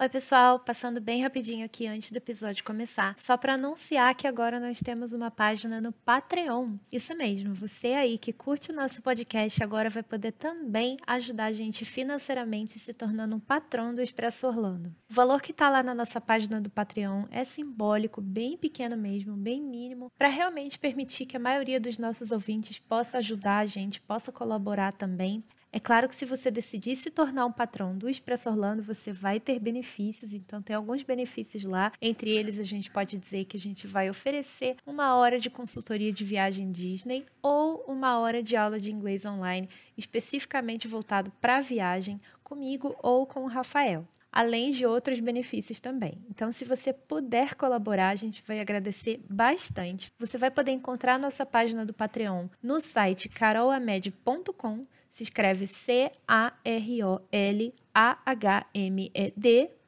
Oi, pessoal, passando bem rapidinho aqui antes do episódio começar, só para anunciar que agora nós temos uma página no Patreon. Isso mesmo, você aí que curte o nosso podcast agora vai poder também ajudar a gente financeiramente se tornando um patrão do Expresso Orlando. O valor que está lá na nossa página do Patreon é simbólico, bem pequeno mesmo, bem mínimo, para realmente permitir que a maioria dos nossos ouvintes possa ajudar a gente, possa colaborar também. É claro que se você decidir se tornar um patrão do Expresso Orlando, você vai ter benefícios, então tem alguns benefícios lá. Entre eles, a gente pode dizer que a gente vai oferecer uma hora de consultoria de viagem Disney ou uma hora de aula de inglês online, especificamente voltado para a viagem, comigo ou com o Rafael além de outros benefícios também. Então, se você puder colaborar, a gente vai agradecer bastante. Você vai poder encontrar nossa página do Patreon no site carolamed.com se escreve C-A-R-O-L-A-H-M-E-D.com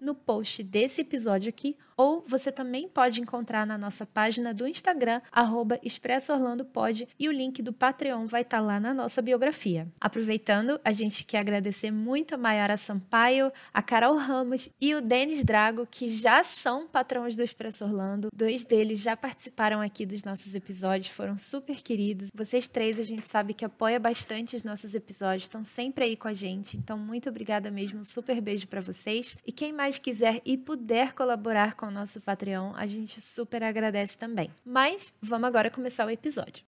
no post desse episódio aqui, ou você também pode encontrar na nossa página do Instagram, arroba ExpressoOrlandoPod, e o link do Patreon vai estar tá lá na nossa biografia. Aproveitando, a gente quer agradecer muito a Mayara Sampaio, a Carol Ramos e o Denis Drago, que já são patrões do Expresso Orlando. Dois deles já participaram aqui dos nossos episódios, foram super queridos. Vocês três a gente sabe que apoia bastante os nossos episódios, estão sempre aí com a gente. Então, muito obrigada mesmo, um super beijo para vocês. E quem mais quiser e puder colaborar com o nosso Patreon, a gente super agradece também. Mas vamos agora começar o episódio.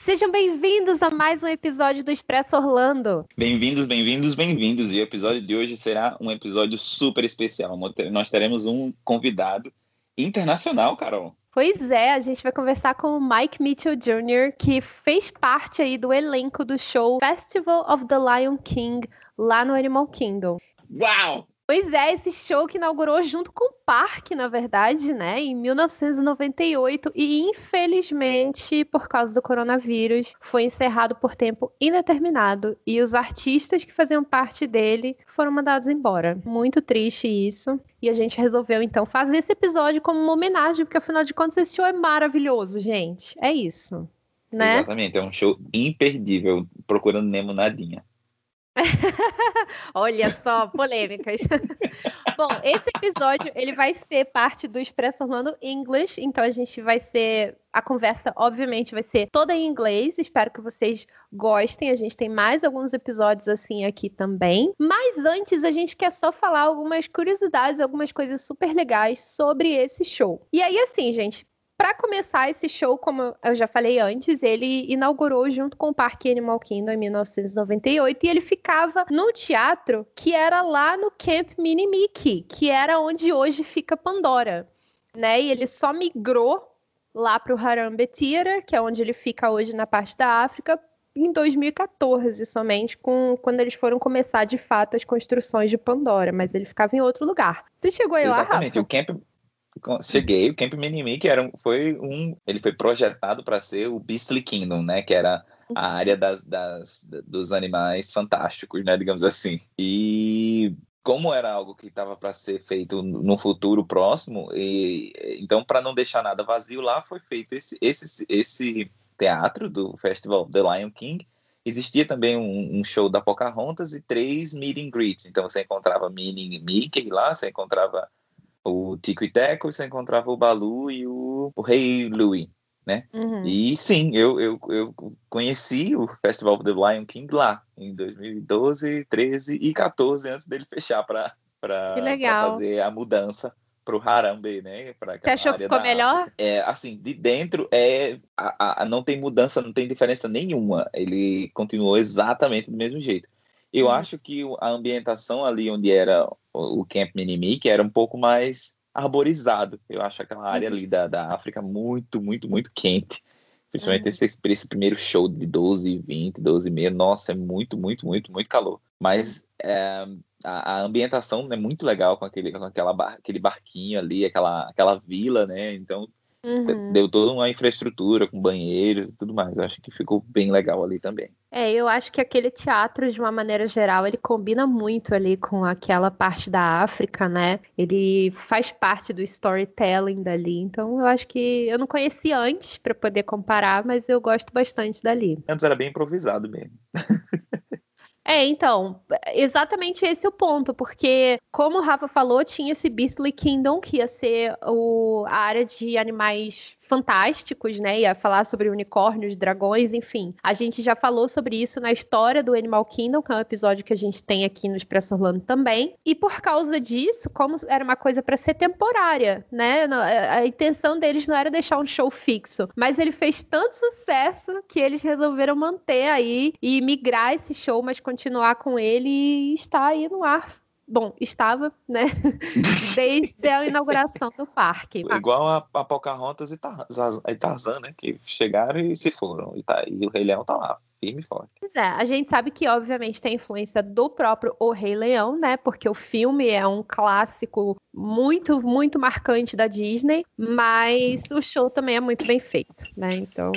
Sejam bem-vindos a mais um episódio do Expresso Orlando. Bem-vindos, bem-vindos, bem-vindos. E o episódio de hoje será um episódio super especial. Nós teremos um convidado internacional, Carol. Pois é, a gente vai conversar com o Mike Mitchell Jr., que fez parte aí do elenco do show Festival of the Lion King lá no Animal Kingdom. Uau! Pois é, esse show que inaugurou junto com o parque, na verdade, né, em 1998 e infelizmente, por causa do coronavírus, foi encerrado por tempo indeterminado e os artistas que faziam parte dele foram mandados embora. Muito triste isso. E a gente resolveu então fazer esse episódio como uma homenagem, porque afinal de contas esse show é maravilhoso, gente. É isso. Né? Exatamente, é um show imperdível, procurando Nemo Nadinha. Olha só, polêmicas. Bom, esse episódio ele vai ser parte do Expresso Orlando English, então a gente vai ser a conversa, obviamente, vai ser toda em inglês. Espero que vocês gostem. A gente tem mais alguns episódios assim aqui também. Mas antes, a gente quer só falar algumas curiosidades, algumas coisas super legais sobre esse show. E aí, assim, gente, para começar esse show, como eu já falei antes, ele inaugurou junto com o Parque Animal Kingdom em 1998 e ele ficava no teatro que era lá no Camp Mini Mickey, que era onde hoje fica Pandora, né? E ele só migrou lá para o Harambe Theater, que é onde ele fica hoje na parte da África, em 2014 somente, com, quando eles foram começar de fato as construções de Pandora, mas ele ficava em outro lugar. Você chegou aí Exatamente. lá, Exatamente, o Camp cheguei, o Camp Minimi, que era um, foi um. Ele foi projetado para ser o Beastly Kingdom, né? Que era a área das, das, dos animais fantásticos, né? Digamos assim. E como era algo que estava para ser feito no futuro próximo, e então para não deixar nada vazio lá, foi feito esse, esse, esse teatro do Festival The Lion King. Existia também um, um, show da Pocahontas e três meet and greets. Então você encontrava Minnie Mickey lá, você encontrava o Tico e Teco, você encontrava o Balu e o, o Rei Louis, né? Uhum. E sim, eu, eu, eu conheci o Festival do Lion King lá, em 2012, 13 e 14, antes dele fechar para fazer a mudança para o Harambe, né? Pra Você achou que ficou melhor? É, assim, de dentro é a, a, não tem mudança, não tem diferença nenhuma. Ele continuou exatamente do mesmo jeito. Eu hum. acho que a ambientação ali onde era o Camp Minimi, que era um pouco mais arborizado. Eu acho aquela área uhum. ali da, da África muito, muito, muito quente. Principalmente uhum. esse, esse primeiro show de 12, 20, 12 e meia. Nossa, é muito, muito, muito, muito calor. Mas é, a, a, ambientação é muito legal com aquele, com aquela bar, aquele barquinho ali, aquela, aquela vila, né? Então, Uhum. Deu toda uma infraestrutura com banheiros e tudo mais. Eu acho que ficou bem legal ali também. É, eu acho que aquele teatro, de uma maneira geral, ele combina muito ali com aquela parte da África, né? Ele faz parte do storytelling dali. Então, eu acho que eu não conhecia antes para poder comparar, mas eu gosto bastante dali. Antes era bem improvisado mesmo. É, então, exatamente esse é o ponto, porque, como o Rafa falou, tinha esse Beastly Kingdom, que ia ser o, a área de animais fantásticos, né? Ia falar sobre unicórnios, dragões, enfim. A gente já falou sobre isso na história do Animal Kingdom, que é um episódio que a gente tem aqui no Expresso Orlando também. E por causa disso, como era uma coisa para ser temporária, né? A intenção deles não era deixar um show fixo, mas ele fez tanto sucesso que eles resolveram manter aí e migrar esse show, mas continuar com ele e está aí no ar bom, estava, né, desde a inauguração do parque. Igual a, a Pocahontas e Tarzan, né, que chegaram e se foram, e, tá, e o Rei Leão tá lá, firme e forte. Pois é, a gente sabe que, obviamente, tem influência do próprio O Rei Leão, né, porque o filme é um clássico muito, muito marcante da Disney, mas o show também é muito bem feito, né, então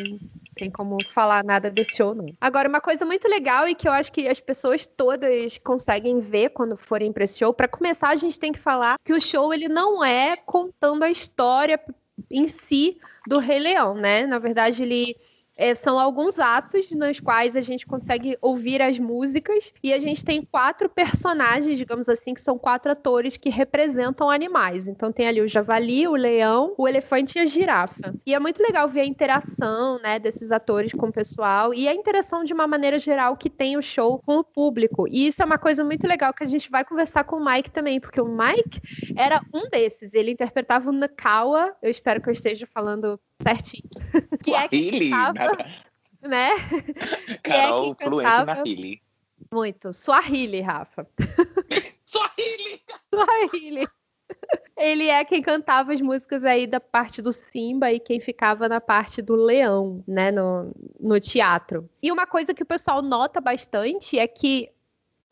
tem como falar nada desse show, não. Agora, uma coisa muito legal e que eu acho que as pessoas todas conseguem ver quando forem para esse show, para começar, a gente tem que falar que o show ele não é contando a história em si do Rei Leão, né? Na verdade, ele é, são alguns atos nos quais a gente consegue ouvir as músicas e a gente tem quatro personagens, digamos assim, que são quatro atores que representam animais. Então tem ali o javali, o leão, o elefante e a girafa. E é muito legal ver a interação, né, desses atores com o pessoal e a interação de uma maneira geral que tem o show com o público. E isso é uma coisa muito legal que a gente vai conversar com o Mike também, porque o Mike era um desses. Ele interpretava o Nakawa. Eu espero que eu esteja falando certinho. que é que cantava, né? Carol, é fluente na Hilly. Muito. Swahili, Rafa. Swahili! Swahili. Ele é quem cantava as músicas aí da parte do Simba e quem ficava na parte do leão, né, no, no teatro. E uma coisa que o pessoal nota bastante é que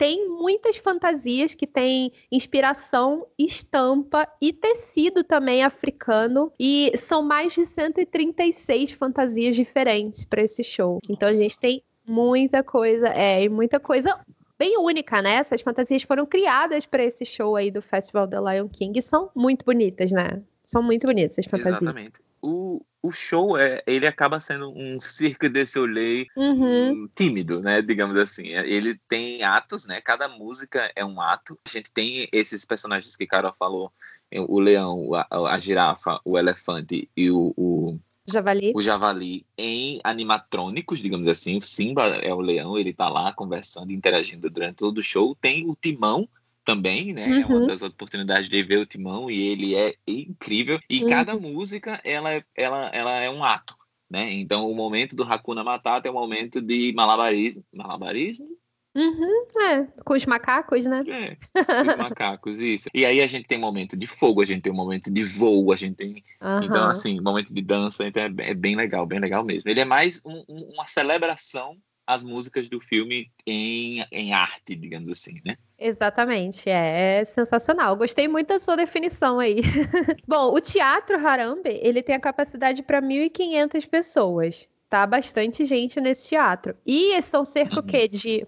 tem muitas fantasias que têm inspiração, estampa e tecido também africano. E são mais de 136 fantasias diferentes para esse show. Então a gente tem muita coisa, é, e muita coisa bem única, né? Essas fantasias foram criadas para esse show aí do Festival da Lion King e são muito bonitas, né? São muito bonitas essas fantasias. Exatamente. O, o show é ele acaba sendo um circo de soleil uhum. tímido, né? Digamos assim. Ele tem atos, né? Cada música é um ato. A gente tem esses personagens que Carol falou: o leão, a, a girafa, o elefante e o, o Javali. O javali em animatrônicos, digamos assim. O Simba é o leão, ele tá lá conversando, interagindo durante todo o show. Tem o timão, também, né? Uhum. É uma uhum. das oportunidades de ver o Timão e ele é incrível. E uhum. cada música, ela, é, ela, ela é um ato, né? Então, o momento do Hakuna Matata é o momento de malabarismo. Malabarismo? Uhum, é, com os macacos, né? É, com os macacos, isso. E aí a gente tem momento de fogo, a gente tem um momento de voo, a gente tem. Uhum. Então, assim, momento de dança, então é bem, é bem legal, bem legal mesmo. Ele é mais um, um, uma celebração às músicas do filme em, em arte, digamos assim, né? Exatamente, é, é, sensacional. Gostei muito da sua definição aí. Bom, o Teatro Harambe, ele tem a capacidade para 1.500 pessoas. Tá bastante gente nesse teatro. E são cerca uhum. quê? de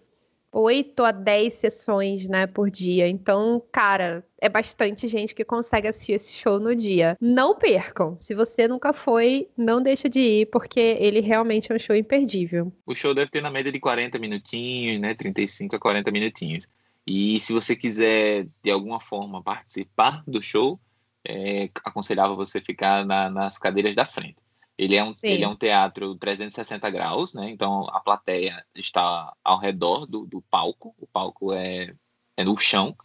8 a 10 sessões, né, por dia. Então, cara, é bastante gente que consegue assistir esse show no dia. Não percam. Se você nunca foi, não deixa de ir, porque ele realmente é um show imperdível. O show deve ter na média de 40 minutinhos, né, 35 a 40 minutinhos. E se você quiser, de alguma forma, participar do show, é aconselhável você ficar na, nas cadeiras da frente. Ele é, um, ele é um teatro 360 graus, né? Então a plateia está ao redor do, do palco. O palco é, é no chão,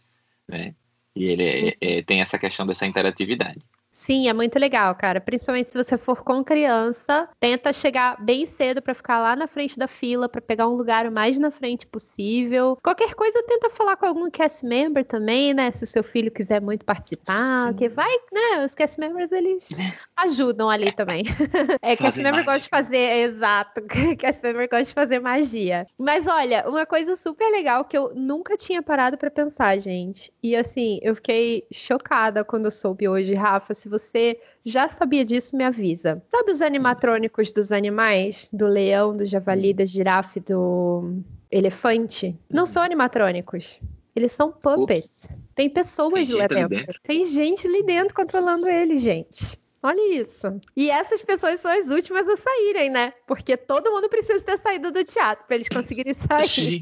né? E ele é, uhum. é, tem essa questão dessa interatividade. Sim, é muito legal, cara. Principalmente se você for com criança, tenta chegar bem cedo para ficar lá na frente da fila, para pegar um lugar o mais na frente possível. Qualquer coisa, tenta falar com algum cast member também, né? Se o seu filho quiser muito participar, Sim. que vai, né? Os cast members eles ajudam ali também. É, cast member gosta de fazer, exato. Cast member gosta de fazer magia. Mas olha, uma coisa super legal que eu nunca tinha parado para pensar, gente. E assim, eu fiquei chocada quando eu soube hoje, Rafa, se Se você já sabia disso, me avisa. Sabe os animatrônicos dos animais? Do leão, do javali, da girafa, do elefante? Não são animatrônicos. Eles são puppets. Ups. Tem pessoas Tem lá dentro. Tem gente ali dentro controlando eles, gente. Olha isso. E essas pessoas são as últimas a saírem, né? Porque todo mundo precisa ter saído do teatro para eles conseguirem sair.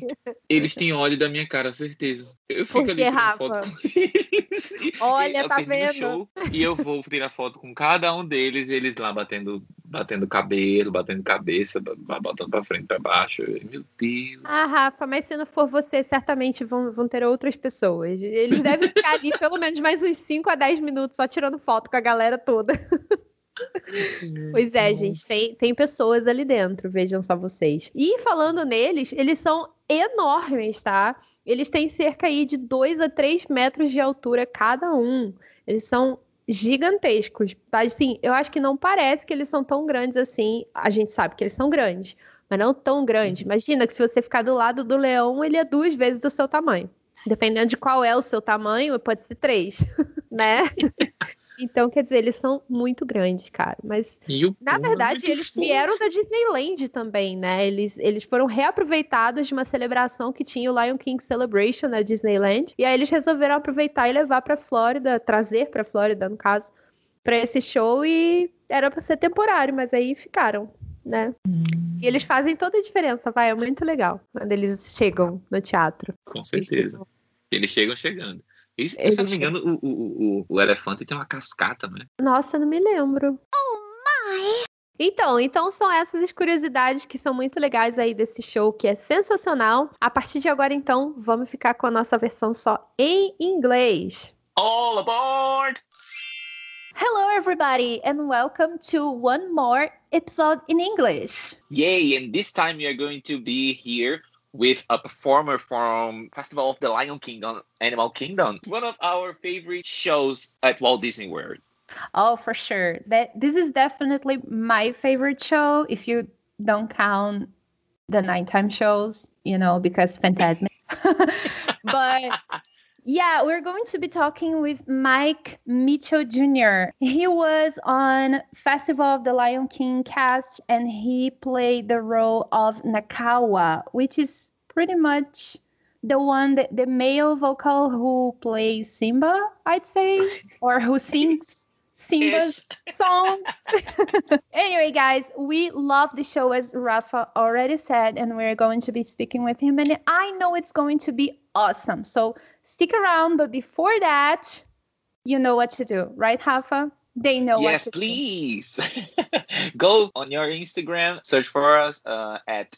eles têm ódio da minha cara, certeza. Eu fico Porque, ali Rafa? foto com eles. Olha, tá vendo? Show, e eu vou tirar foto com cada um deles, eles lá batendo, batendo cabelo, batendo cabeça, botando pra frente, pra baixo. Meu Deus. Ah, Rafa, mas se não for você, certamente vão, vão ter outras pessoas. Eles devem ficar ali pelo menos mais uns 5 a 10 minutos só tirando foto com a galera toda. Pois é, gente, tem, tem pessoas ali dentro, vejam só vocês. E falando neles, eles são enormes, tá? Eles têm cerca aí de 2 a 3 metros de altura cada um. Eles são gigantescos. Assim, eu acho que não parece que eles são tão grandes assim. A gente sabe que eles são grandes, mas não tão grandes. Uhum. Imagina que se você ficar do lado do leão, ele é duas vezes do seu tamanho. Dependendo de qual é o seu tamanho, pode ser três, né? Então, quer dizer, eles são muito grandes, cara. Mas, na verdade, eles vieram da Disneyland também, né? Eles, eles foram reaproveitados de uma celebração que tinha o Lion King Celebration na Disneyland. E aí eles resolveram aproveitar e levar pra Flórida, trazer pra Flórida, no caso, pra esse show. E era pra ser temporário, mas aí ficaram, né? Hum. E eles fazem toda a diferença, vai. É muito legal quando eles chegam no teatro. Com certeza. Eles chegam chegando. E, se eu não me engano, o, o, o, o, elefante tem uma cascata, né? Nossa, não me lembro. Oh my! Então, então são essas curiosidades que são muito legais aí desse show, que é sensacional. A partir de agora, então, vamos ficar com a nossa versão só em inglês. All aboard! Hello, everybody, and welcome to one more episode in English. Yay! And this time we are going to be here with a performer from Festival of the Lion Kingdom, Animal Kingdom, one of our favorite shows at Walt Disney World. Oh, for sure. That this is definitely my favorite show if you don't count the nighttime shows, you know, because Fantasmic. but yeah, we're going to be talking with Mike Mitchell Jr. He was on Festival of the Lion King cast and he played the role of Nakawa, which is pretty much the one that the male vocal who plays Simba, I'd say, or who sings Simba's songs. anyway, guys, we love the show as Rafa already said, and we're going to be speaking with him. And I know it's going to be awesome. So stick around. But before that, you know what to do, right, Rafa? They know yes, please. Go on your Instagram, search for us uh, at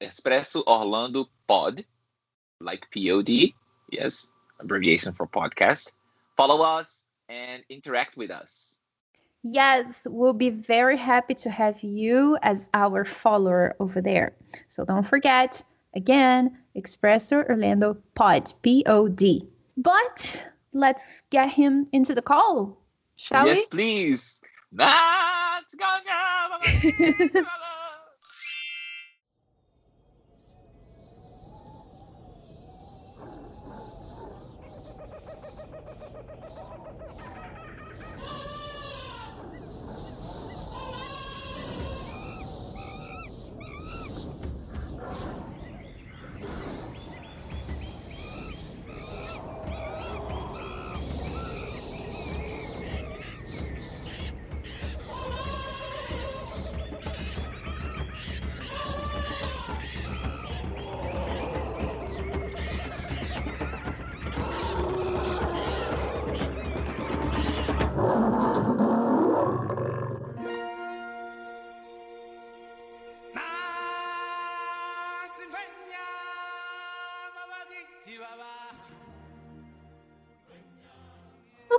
Expresso Orlando Pod, like POD. Yes, abbreviation for podcast. Follow us and interact with us. Yes, we'll be very happy to have you as our follower over there. So don't forget, again, Expresso Orlando Pod, P O D. But let's get him into the call, shall yes, we? Yes, please. That's gonna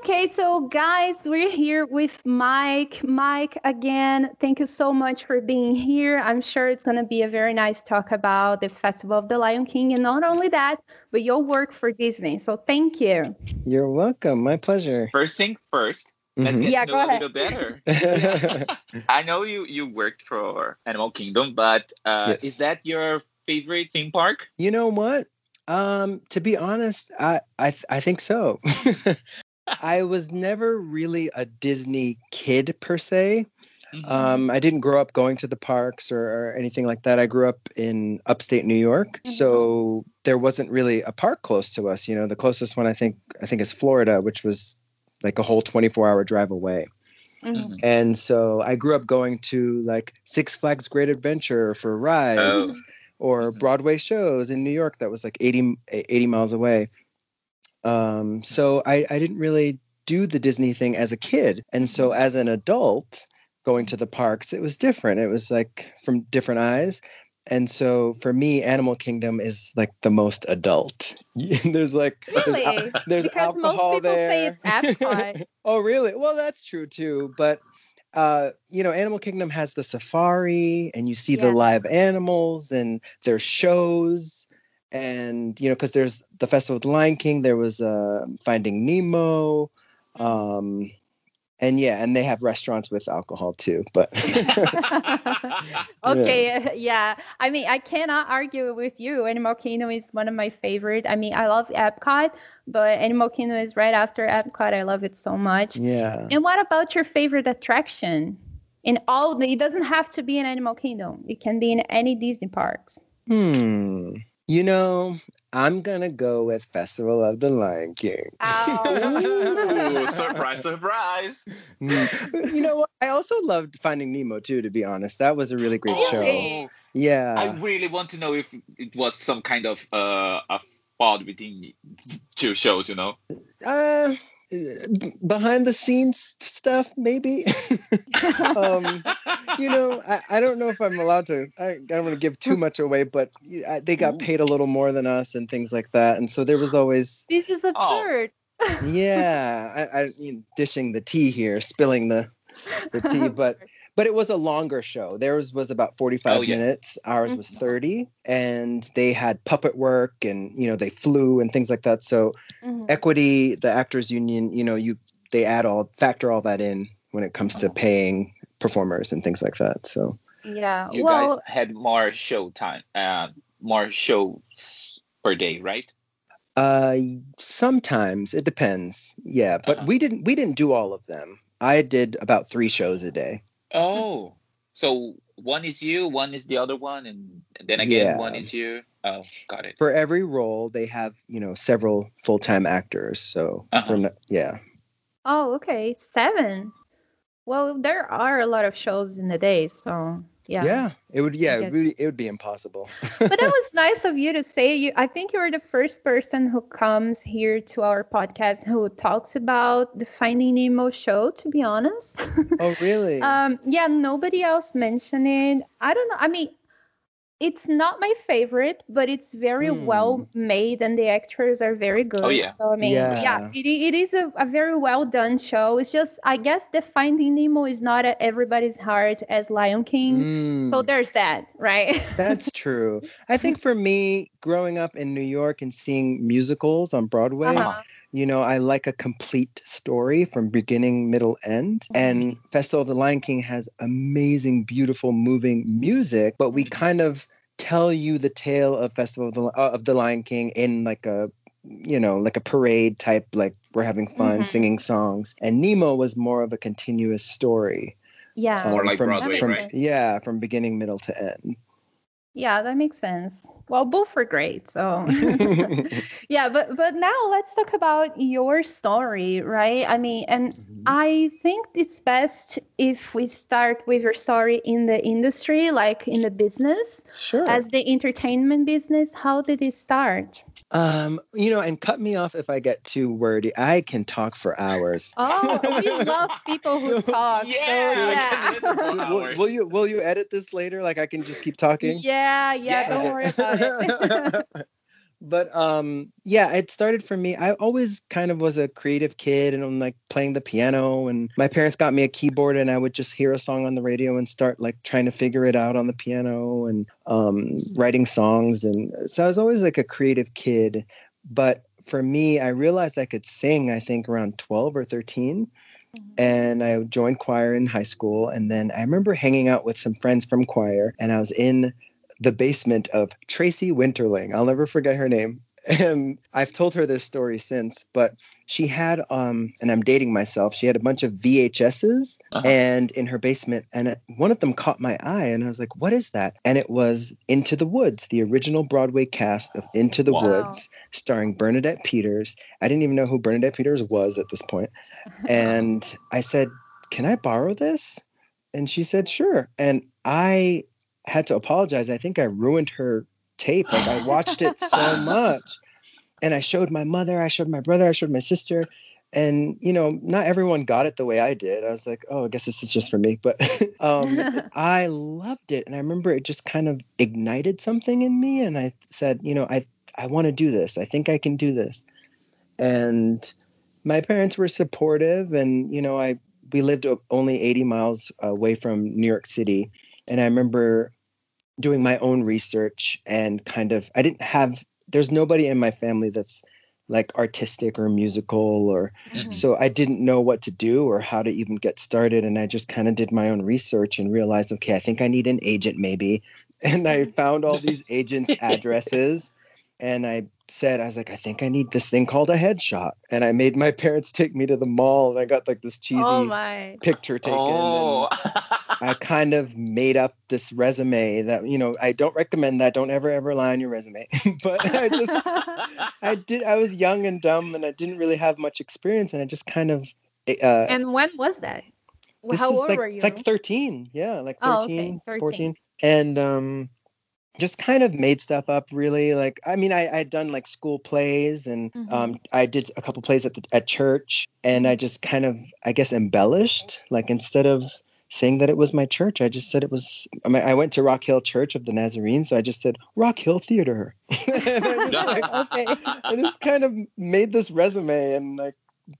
Okay, so guys, we're here with Mike. Mike, again, thank you so much for being here. I'm sure it's going to be a very nice talk about the Festival of the Lion King. And not only that, but your work for Disney. So thank you. You're welcome. My pleasure. First thing first, Let's mm-hmm. get yeah, to know a little better. I know you you worked for Animal Kingdom, but uh, yes. is that your favorite theme park? You know what? Um, to be honest, I I, I think so. I was never really a Disney kid per se. Mhm. Um, I didn't grow up going to the parks or, or anything like that. I grew up in upstate New York, so there wasn't really a park close to us. You know, the closest one I think I think is Florida, which was like a whole 24 hour drive away. Mhm. Mhm. And so I grew up going to like Six Flags Great Adventure for rides or Mhm. Broadway shows in New York that was like 80, 80 miles away. Um, so I, I didn't really do the Disney thing as a kid. And so as an adult going to the parks, it was different. It was like from different eyes. And so for me, Animal Kingdom is like the most adult. there's like there's al- Really? there's because most alcohol people there. say it's Epcot. oh, really? Well, that's true too. But uh, you know, Animal Kingdom has the safari, and you see Yeah. the live animals, and there's shows, and you know, because there's the Festival of the Lion King. There was uh, Finding Nemo, um, and yeah, and they have restaurants with alcohol too. But okay, yeah. I mean, I cannot argue with you. Animal Kingdom is one of my favorite. I mean, I love Epcot, but Animal Kingdom is right after Epcot. I love it so much. yeah, And what about your favorite attraction? In all, it doesn't have to be in Animal Kingdom. It can be in any Disney parks. hmm, you know, I'm gonna go with Festival of the Lion King. Ooh, surprise, surprise. You know what? I also loved Finding Nemo too. To be honest, that was a really great show. Yeah, I really want to know if it was some kind of uh, a fault between two shows, you know? uh, b- behind the scenes stuff, maybe. um, you know, I, I don't know if I'm allowed to. I, I don't want to give too much away, but y- I- they got paid a little more than us and things like that, and so there was always, This is absurd. yeah, I, I you know, dishing the tea here, spilling the the tea, but but it was a longer show. Theirs was about 45 Oh, yeah. minutes. Ours was Mhm. 30 and they had puppet work and you know they flew and things like that. So Mhm. equity, the actors union, you know, you they add all factor all that in when it comes to Oh. paying performers and things like that. So Yeah. You well, guys had more show time, uh, more shows per day, right? uh sometimes it depends. Yeah, but Uh-huh. we didn't we didn't do all of them. I did about 3 shows a day. Oh, so one is you, one is the other one, and then again, one is you. Oh, got it. For every role, they have, you know, several full-time actors. So Uh-huh. for yeah. oh, okay. Seven. Well, there are a lot of shows in the day, so yeah. Yeah, it would. Yeah, it would, it would be impossible. but that was nice of you to say. You, I think you're the first person who comes here to our podcast who talks about the Finding Nemo show. To be honest, oh, really? um, yeah, nobody else mentioned it. I don't know. I mean, it's not my favorite, but it's very Hmm. well made, and the actors are very good. Oh, yeah. So I mean, yeah, Yeah. it, it is a, a very well done show. It's just, I guess, the Finding Nemo is not at everybody's heart as Lion King. So Mm, there's that, right? that's true. I think for me, growing up in New York and seeing musicals on Broadway, Uh-huh. you know, I like a complete story from beginning, middle, end. And Festival of the Lion King has amazing, beautiful, moving music, but we Mhm. kind of tell you the tale of Festival of the, uh, of the Lion King in like a you know like a parade type like we're having fun Mhm. singing songs and nemo was more of a continuous story Yeah. More um, like from, Broadway, from- right? yeah from beginning middle to end Yeah, that makes sense. Well, both are great. So yeah, but but now let's talk about your story, right? I mean, and Mhm. I think it's best if we start with your story in the industry, like in the business, sure as the entertainment business. How did it start? Um you know and cut me off if i get too wordy i can talk for hours Oh, we love people who talk. Yeah, so, yeah. can will, will- will you will you edit this later like i can just keep talking Yeah, yeah, Yeah. don't worry about it. but um yeah it started for me i always kind of was a creative kid and i'm like playing the piano and my parents got me a keyboard and i would just hear a song on the radio and start like trying to figure it out on the piano and um writing songs and so i was always like a creative kid but for me i realized i could sing i think around 12 or 13 and I joined choir in high school. And then I remember hanging out with some friends from choir, and I was in the basement of Tracy Winterling. I'll never forget her name. and I've told her this story since, but she had um and I'm dating myself. She had a bunch of VHSs Uh-huh. and in her basement and one of them caught my eye and I was like, "What is that?" And it was Into the Woods, the original Broadway cast of Into the Wow. Woods, starring Bernadette Peters. I didn't even know who Bernadette Peters was at this point. And I said, "Can I borrow this?" And she said, "Sure." And I had to apologize. I think I ruined her tape. Like I watched it so much. And I showed my mother, I showed my brother, I showed my sister. And you know, not everyone got it the way I did. I was like, oh, I guess this is just for me. But um, I loved it. And I remember it just kind of ignited something in me. And I said, you know, I I want to do this. I think I can do this. And my parents were supportive and you know, I we lived only 80 miles away from New York City. And I remember doing my own research and kind of I didn't have there's nobody in my family that's like artistic or musical or Mhm. so I didn't know what to do or how to even get started. And I just kind of did my own research and realized okay I think I need an agent maybe. And I found all these agents addresses and I said I was like I think I need this thing called a headshot. And I made my parents take me to the mall and I got like this cheesy oh picture taken and Oh. I kind of made up this resume that you know I don't recommend that. Don't ever ever lie on your resume. but I just I did. I was young and dumb, and I didn't really have much experience, and I just kind of. Uh, and when was that? This How old like, were you? Like thirteen, yeah, like 13, Oh, okay, 13. 14, and um, just kind of made stuff up. Really, like I mean, I I'd done like school plays, and Mm-hmm. um, I did a couple plays at the at church, and I just kind of I guess embellished. Like instead of saying that it was my church, I just said it was. I mean, I went to Rock Hill Church of the Nazarene, so I just said Rock Hill Theater. and I just, like, okay. I just kind of made this resume and like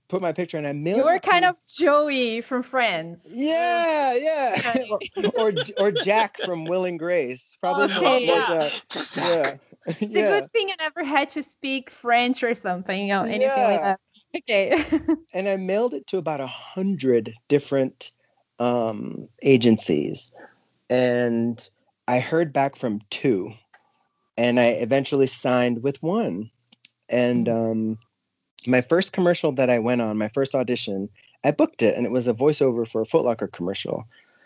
put my picture, and I mailed. You were kind of Joey from Friends. yeah, yeah. or, or or Jack from Will and Grace. Probably more, Okay. more Yeah. Jack. Just Yeah. It's a good thing I never had to speak French or something, or anything like that. Okay. And I mailed it to about a hundred different um, agencies, and I heard back from two, and I eventually signed with one. And um, my first commercial that I went on, my first audition, I booked it, and it was a voiceover for a Foot Locker commercial,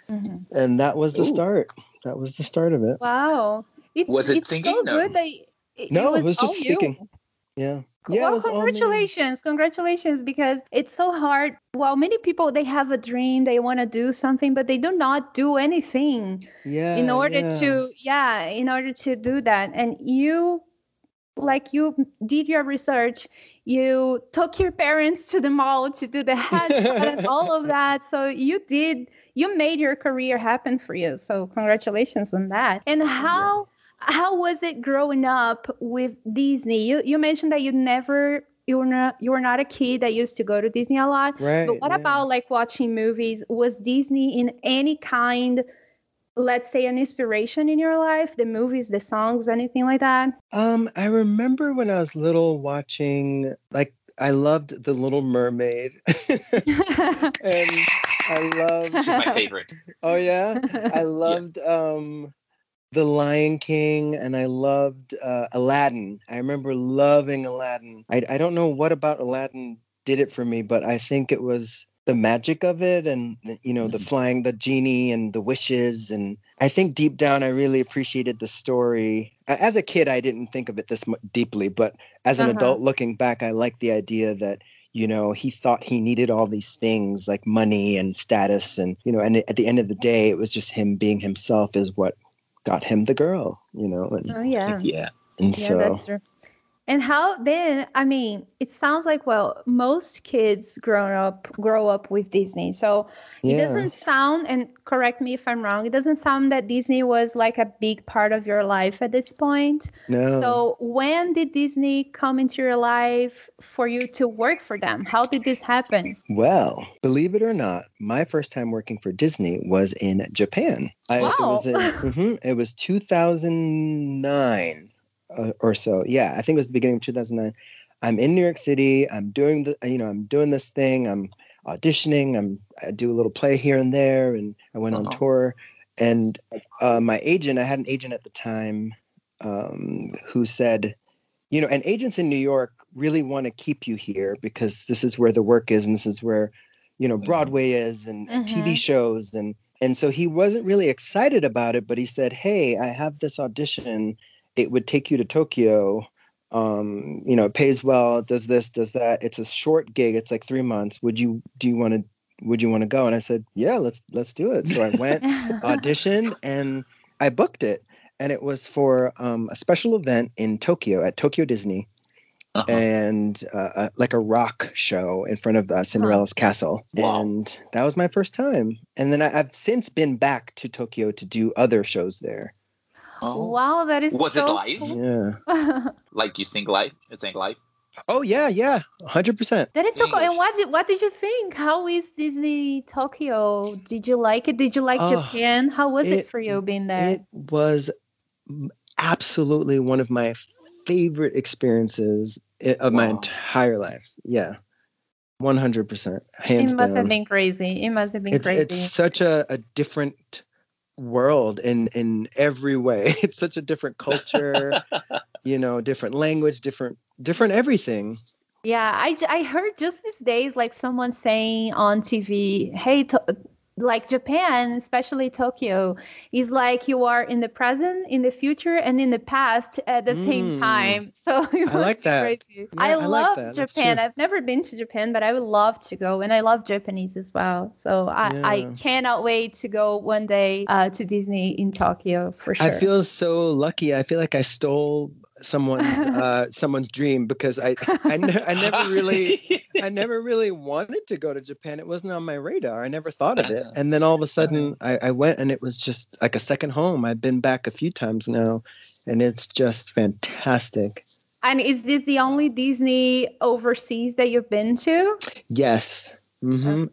Mhm. and that was the Ooh. start. That was the start of it. Wow. It's, Was it it's singing? so No. good that it, No, it was all just you. speaking. Yeah. Yeah. well, was all me. congratulations, congratulations, because it's so hard. Well, many people they have a dream, they want to do something, but they do not do anything Yeah. in order yeah. to, yeah, in order to do that. And you, like, you did your research, you took your parents to the mall to do the headshot and all of that. So you did, you made your career happen for you. So congratulations on that. And how how was it growing up with Disney? You you mentioned that you never you were not you were not a kid that used to go to Disney a lot. Right. But what yeah. about like watching movies? Was Disney in any kind, let's say, an inspiration in your life? The movies, the songs, anything like that? Um, I remember when I was little watching like I loved The Little Mermaid. and I loved She's my favorite. Oh yeah. I loved um The Lion King and I loved uh Aladdin. I remember loving Aladdin. I I don't know what about Aladdin did it for me, but I think it was the magic of it and you know the Mhm. flying the genie and the wishes and I think deep down I really appreciated the story. As a kid I didn't think of it this deeply, but as an Uh-huh. adult looking back I like the idea that you know he thought he needed all these things like money and status and you know and at the end of the day it was just him being himself is what got him the girl you know and, oh yeah. Yeah. and Yeah, so that's true. And how then? I mean, it sounds like well, most kids grow up grow up with Disney, so it doesn't sound. And correct me if I'm wrong. It doesn't sound that Disney was like a big part of your life at this point. no So when did Disney come into your life for you to work for them? How did this happen? well believe it or not my first time working for disney was in japan I, it was Wow. in, mhm, it was 2009 uh, or so. Yeah i think it was the beginning of 2009 i'm in new york city. I'm doing the you know i'm doing this thing. I'm auditioning. I'm i do a little play here and there and i went on Uh-huh. tour. And uh, my agent i had an agent at the time um, who said you know, and agents in New York really want to keep you here because this is where the work is and this is where, you know, Mhm. Broadway is and, and TV shows. And and so he wasn't really excited about it, but he said, "Hey, I have this audition. It would take you to Tokyo. Um, you know, it pays well. Does this, does that. It's a short gig. It's like three months. Would you do you want to would you want to go?" And I said, "Yeah, let's let's do it." So I went auditioned and I booked it. And it was for um, a special event in Tokyo at Tokyo Disney Uh-huh. and uh, uh, like a rock show in front of uh, Cinderella's castle. Wow. And that was my first time. And then I, I've since been back to Tokyo to do other shows there. Oh. wow, that is Was it live? cool. Yeah. Like you sing live? You sing live? Oh yeah, yeah, hundred percent. That is so cool. And what did what did you think? How is Disney Tokyo? Did you like it? Did you like Oh, Japan? How was it, it- for you being there? It was absolutely one of my favorite experiences i- of my entire life. Yeah, one hundred percent, hands It must down. have been crazy. It must have been it's, crazy. it's such a, a different world in in every way. It's such a different culture you know different language different different everything. Yeah, i i heard just these days like someone saying on TV, hey, to- like Japan, especially Tokyo, is like you are in the present, in the future, and in the past at the same Mm. time. So it I like that. crazy. Yeah, I, I like love that. Japan. I've never been to Japan, but I would love to go, and I love Japanese as well. So I, I cannot wait to go one day uh, to Disney in Tokyo for sure. i feel so lucky i feel like i stole someone's uh someone's dream because i I, ne- I never really I never really wanted to go to Japan. It wasn't on my radar. I never thought of it. Uh-huh. And then all of a sudden I, I went and it was just like a second home. I've been back a few times now and it's just fantastic. and is this the only Disney overseas that you've been to? Yes. hmm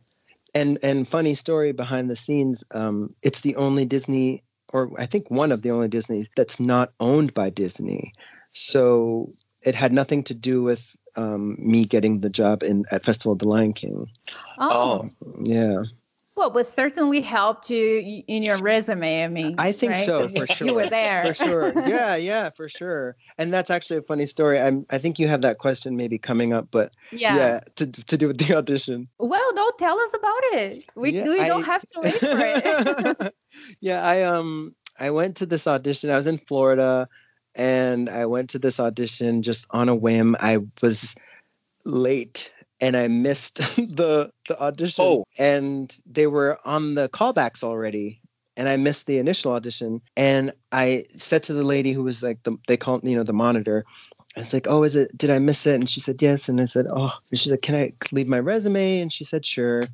And and funny story behind the scenes. Um, it's the only Disney, or I think one of the only Disney that's not owned by Disney. So it had nothing to do with um, me getting the job in at Festival of the Lion King. Oh, Yeah, well, but certainly helped you in your resume. I mean, I think right? so for sure. You were there for sure. Yeah, yeah, for sure. And that's actually a funny story. I'm. I think you have that question maybe coming up, but yeah. yeah, to to do with the audition. Well, don't tell us about it. We Yeah, we don't have to wait for it. yeah, I um I went to this audition. I was in Florida and I went to this audition just on a whim. I was late and I missed the the audition Oh. and they were on the callbacks already and I missed the initial audition and I said to the lady who was like the they call you know the monitor I was like, "Oh, is it? Did I miss it?" And she said, "Yes." And I said, "Oh." And she said, "Can I leave my resume?" And she said, "Sure."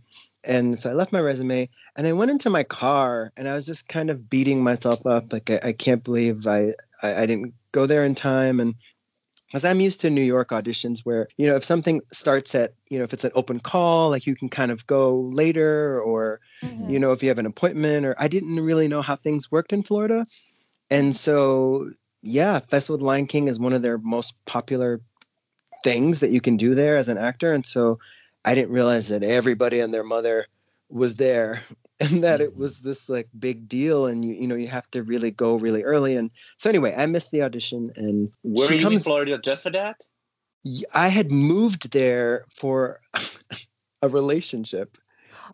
And so I left my resume and I went into my car and I was just kind of beating myself up. Like, I, I can't believe I, I, I didn't go there in time. And because I'm used to New York auditions where, you know, if something starts at, you know, if it's an open call, like you can kind of go later or, Mhm. you know, if you have an appointment or I didn't really know how things worked in Florida. And so, yeah, Festival of Lion King is one of their most popular things that you can do there as an actor. And so I didn't realize that everybody and their mother was there and that it mm-hmm. was this like big deal and you you know you have to really go really early and so anyway i missed the audition and Were she you in Florida just for that? i had moved there for a relationship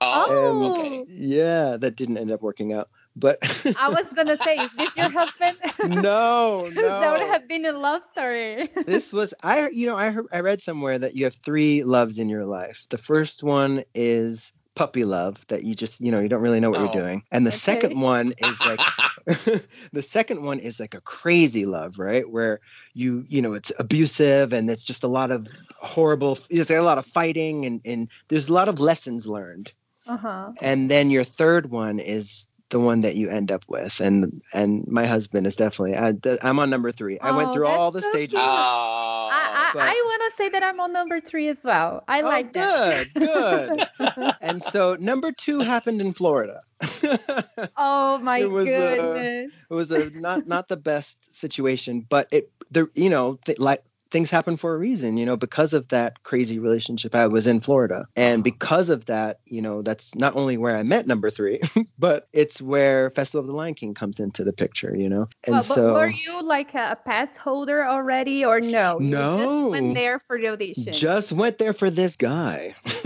Oh, okay. yeah that didn't end up working out but I was gonna say, is this your husband? No, no. that would have been a love story. this was i you know i heard i read somewhere that you have three loves in your life the first one is puppy love that you just you know you don't really know what Oh. you're doing and the Okay. second one is like the second one is like a crazy love right where you you know it's abusive and it's just a lot of horrible there's a lot of fighting and and there's a lot of lessons learned Uh huh. and then your third one is the one that you end up with and and my husband is definitely I, i'm on number three i went Oh, through all the so stages. Oh, I, I, I want to say that I'm on number three as well. I Oh, like that. good, good. and so number two happened in florida oh my goodness. It was, goodness. was a not not the best situation but it the you know th- like things happen for a reason, you know, because of that crazy relationship. I was in Florida. And uh-huh. because of that, you know, that's not only where I met number three, but it's where Festival of the Lion King comes into the picture, you know? And Well, but so were you like a pass holder already or no? You just went there for the audition. just went there for this guy.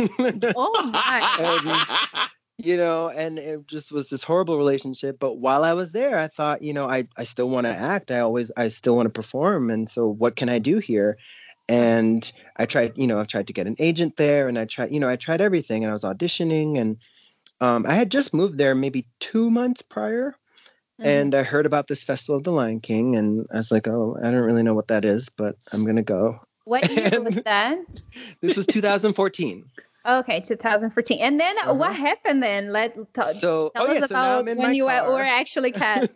oh my. You know, and it just was this horrible relationship. But while I was there, I thought, you know, I, I still want to act. I always, I still want to perform. And so what can I do here? And I tried, you know, I tried to get an agent there and I tried, you know, I tried everything and I was auditioning and um, I had just moved there maybe two months prior. Mhm. And I heard about this festival of the Lion King, and I was like, "Oh, I don't really know what that is, but I'm gonna go." what year was that? This was 2014. Okay, 2014. And then uh, what Uh-huh. happened then? Let t- So, tell oh us yeah, so now about I'm in when my you were, car. were actually cast.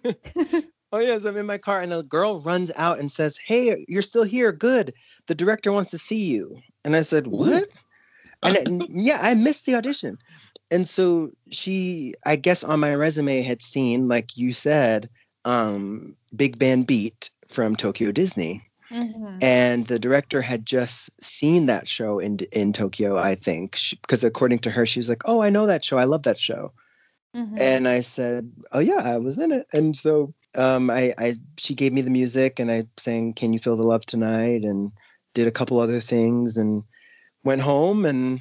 oh yes, I'm in my car, and a girl runs out and says, "Hey, you're still here? Good. The director wants to see you." And I said, "What?" And it- yeah, I missed the audition. And so she, I guess, on my resume had seen, like you said, um, Big Band Beat from Tokyo Disney, Mhm. and the director had just seen that show in in Tokyo. I think because according to her, she was like, "Oh, I know that show. I love that show." Mhm. and I said, "Oh yeah, I was in it." And so um, I, I she gave me the music, and I sang "Can You Feel the Love Tonight," and did a couple other things, and went home. And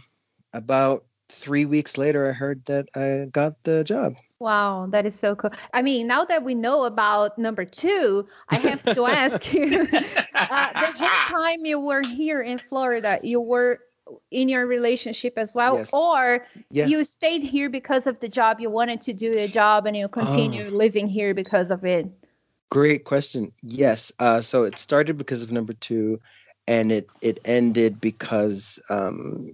about three weeks later, I heard that I got the job. Wow, that is so cool. I mean, now that we know about number two, I have to ask you uh, the whole time you were here in Florida, you were in your relationship as well, Yes. or Yeah. you stayed here because of the job, you wanted to do the job, and you continue Oh. living here because of it? Great question. Yes. Uh, so it started because of number two, and it it ended because um,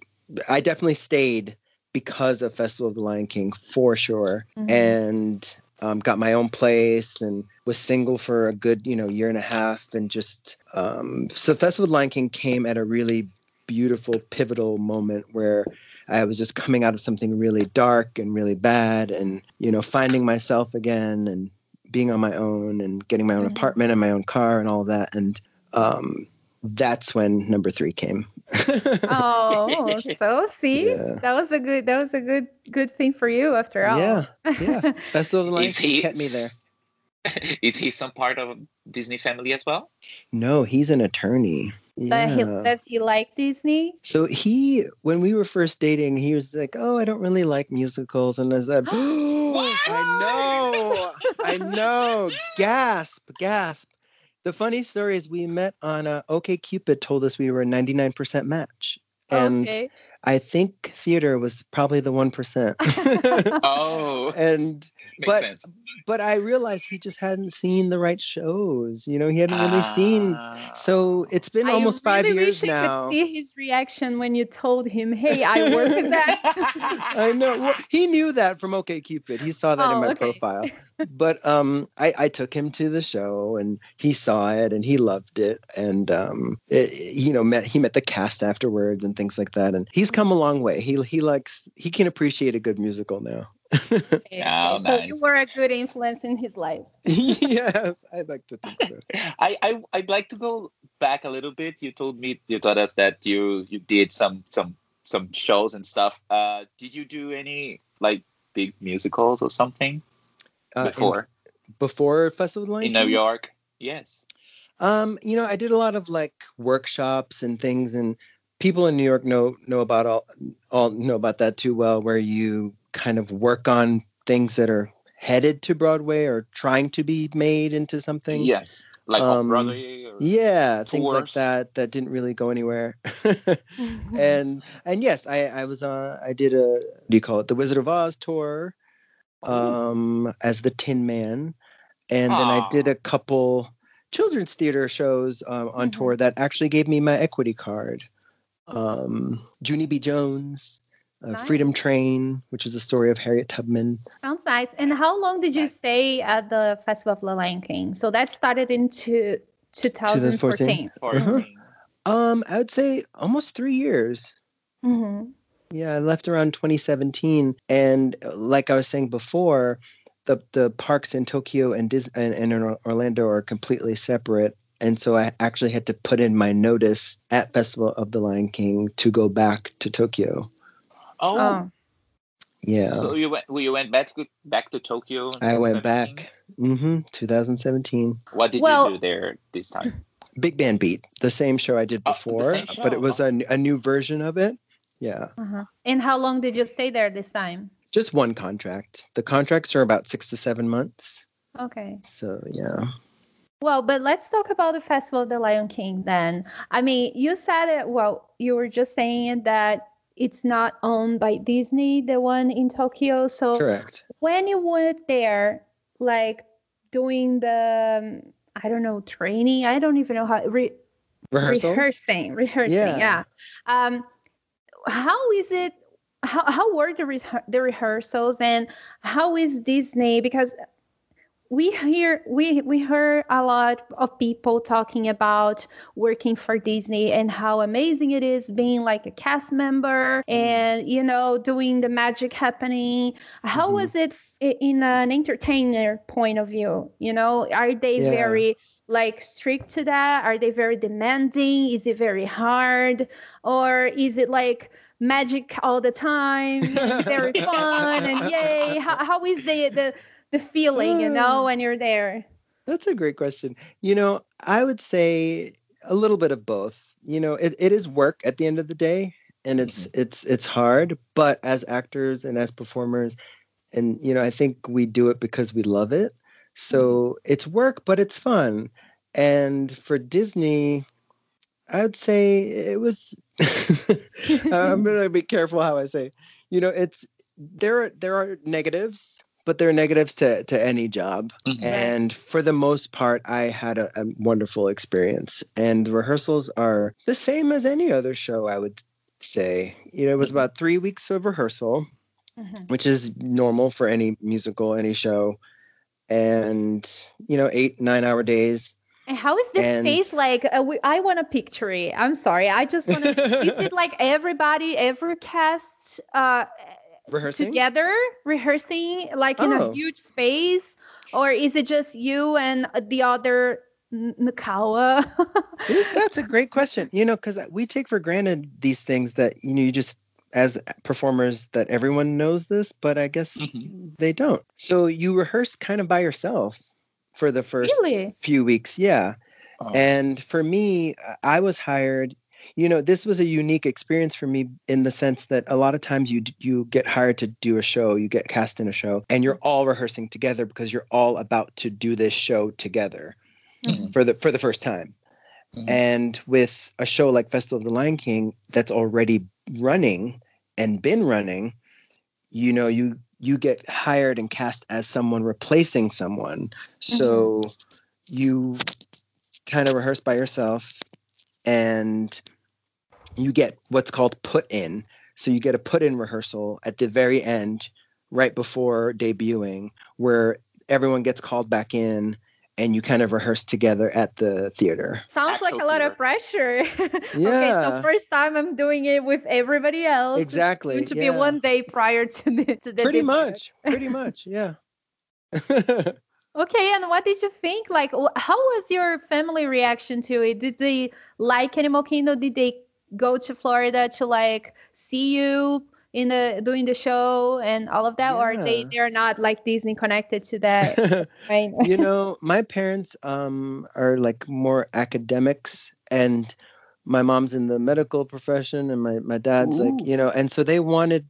I definitely stayed because of Festival of the Lion King for sure, Mhm. and um, got my own place and was single for a good you know year and a half, and just um, so Festival of the Lion King came at a really beautiful pivotal moment where I was just coming out of something really dark and really bad, and you know finding myself again and being on my own and getting my own Mhm. apartment and my own car and all that and um that's when number three came. Oh, so see, Yeah. that was a good, that was a good, good thing for you after all. yeah yeah. Festival of the Lion he kept me there. Is he some part of Disney family as well? no he's an attorney. But he, does he like Disney? so he when we were first dating he was like oh i don't really like musicals. And i said i know i know. Gasp gasp the funny story is we met on uh, OkCupid told us we were a 99% match and okay. I think theater was probably the one percent. Oh, and makes but sense. but I realized he just hadn't seen the right shows. You know, he hadn't really seen. Ah. So it's been I almost five years now. I now. could see his reaction when you told him, "Hey, I work in that." I know. Well, he knew that from OkCupid. He saw that in Oh, my okay. profile. But um, I, I took him to the show, and he saw it, and he loved it, and um, it, you know, met he met the cast afterwards and things like that. And he's come a long way. He he likes he can appreciate a good musical now. Okay, Oh, so you were a good influence in his life. yes, I'd like to think so. I, I I'd like to go back a little bit. You told me you told us that you you did some some some shows and stuff. Uh, did you do any like big musicals or something Uh, in- before before Festival of Lion in New York? Yes. Um, you know, I did a lot of like workshops and things, and people in New York know know about all all know about that too well, where you kind of work on things that are headed to Broadway or trying to be made into something. Yes. Like Um, off Broadway. Or... Yeah, things like that that didn't really go anywhere. and and yes, I I was on I did a what do you call it the Wizard of Oz tour um as the Tin Man, and then I did a couple children's theater shows um, on Mhm. tour that actually gave me my equity card. Um, Junie B. Jones, uh, Freedom Train, which is the story of Harriet Tubman. Sounds nice. And how long did you Nice. stay at the Festival of the Lion King? So that started into 2014. 2014. Uh-huh. 14. Um, I would say almost three years. Mhm. Yeah, I left around 2017, and uh, like I was saying before, the the parks in Tokyo and Dis- and, and in Orlando are completely separate. And so I actually had to put in my notice at Festival of the Lion King to go back to Tokyo. Oh, Oh. Yeah, so you went you went back to back to Tokyo? I went 2017? back. hmm 2017. What did Well- you do there this time? Big Band Beat, the same show I did Oh, the before, same but it was a, a new version of it. Yeah, Uh-huh. And how long did you stay there this time? just one contract. The contracts are about six to seven months. Okay. So yeah. Well, but let's talk about the Festival of the Lion King then. I mean, you said it, well, you were just saying that it's not owned by Disney, the one in Tokyo. So Correct. when you were there, like doing the, um, I don't know, training, I don't even know how, re- Rehearsal. rehearsing, rehearsing, Yeah. yeah. Um, how is it? How, how were the, rehe- the rehearsals and how is Disney? Because we hear we we heard a lot of people talking about working for Disney and how amazing it is being like a cast member and you know doing the magic happening. How Mhm. was it in an entertainer point of view? You know, are they Yeah. very like strict to that? Are they very demanding? Is it very hard, or is it like magic all the time, very fun and yay? How, how is the the the feeling, you know, Mm. when you're there? That's a great question. You know, I would say a little bit of both. You know, it, it is work at the end of the day and it's it's it's hard, but as actors and as performers and you know, I think we do it because we love it. So it's work, but it's fun. And for Disney, I would say it was I'm going to be careful how I say. You know, it's there are there are negatives, but there are negatives to to any job. Mhm. And for the most part, I had a, a wonderful experience. And rehearsals are the same as any other show, I would say. You know, it was about three weeks of rehearsal, Mhm. which is normal for any musical, any show. And, you know, eight, nine hour days. And how is this And- space like? Uh, we, I want a picture. I'm sorry. I just want to. is it like everybody, every cast, uh, Rehearsing? together rehearsing like in Oh. a huge space, or is it just you and uh, the other Nakawa? This- that's a great question. You know, because we take for granted these things that you know you just as performers that everyone knows this, but I guess Mhm. they don't. So you rehearse kind of by yourself for the first Really? few weeks. Yeah. Oh. And for me, I was hired. You know, this was a unique experience for me in the sense that a lot of times you you get hired to do a show, you get cast in a show, and you're all rehearsing together because you're all about to do this show together Mhm. for the for the first time. Mhm. And with a show like Festival of the Lion King that's already running and been running, you know, you you get hired and cast as someone replacing someone. So you kind of rehearse by yourself and you get what's called put in. So you get a put in rehearsal at the very end, right before debuting, where everyone gets called back in and you kind of rehearse together at the theater. Sounds like a Actual lot theater. of pressure. okay, so first time I'm doing it with everybody else. It's Exactly, going to be one day prior to the to the Pretty debut. much. Pretty much. Yeah. Okay, and what did you think? Like, how was your family reaction to it? Did they like Animal Kingdom? Did they go to Florida to like see you in the doing the show and all of that, or they they're not like Disney connected to that? right? you know, my parents um are like more academics and my mom's in the medical profession and my, my dad's like, you know, and so they wanted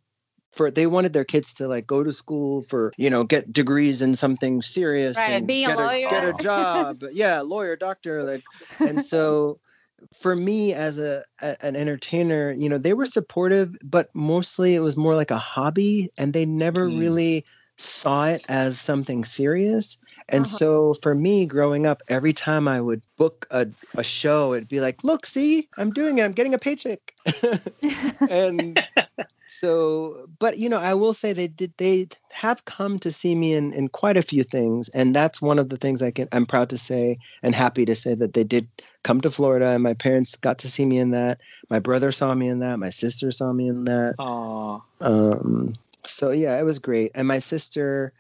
for they wanted their kids to like go to school for, you know, get degrees in something serious Right, and being a get lawyer. get a job. yeah, lawyer, doctor, like and so for me as a, a an entertainer, you know, they were supportive, but mostly it was more like a hobby and they never Mm. really saw it as something serious. And Uh-huh. so for me growing up, every time I would book a, a show, it'd be like, look, see, I'm doing it, I'm getting a paycheck. and so but you know i will say they did they have come to see me in in quite a few things and that's one of the things i can i'm proud to say and happy to say that they did come to florida and my parents got to see me in that my brother saw me in that my sister saw me in that Aw. um so yeah it was great and my sister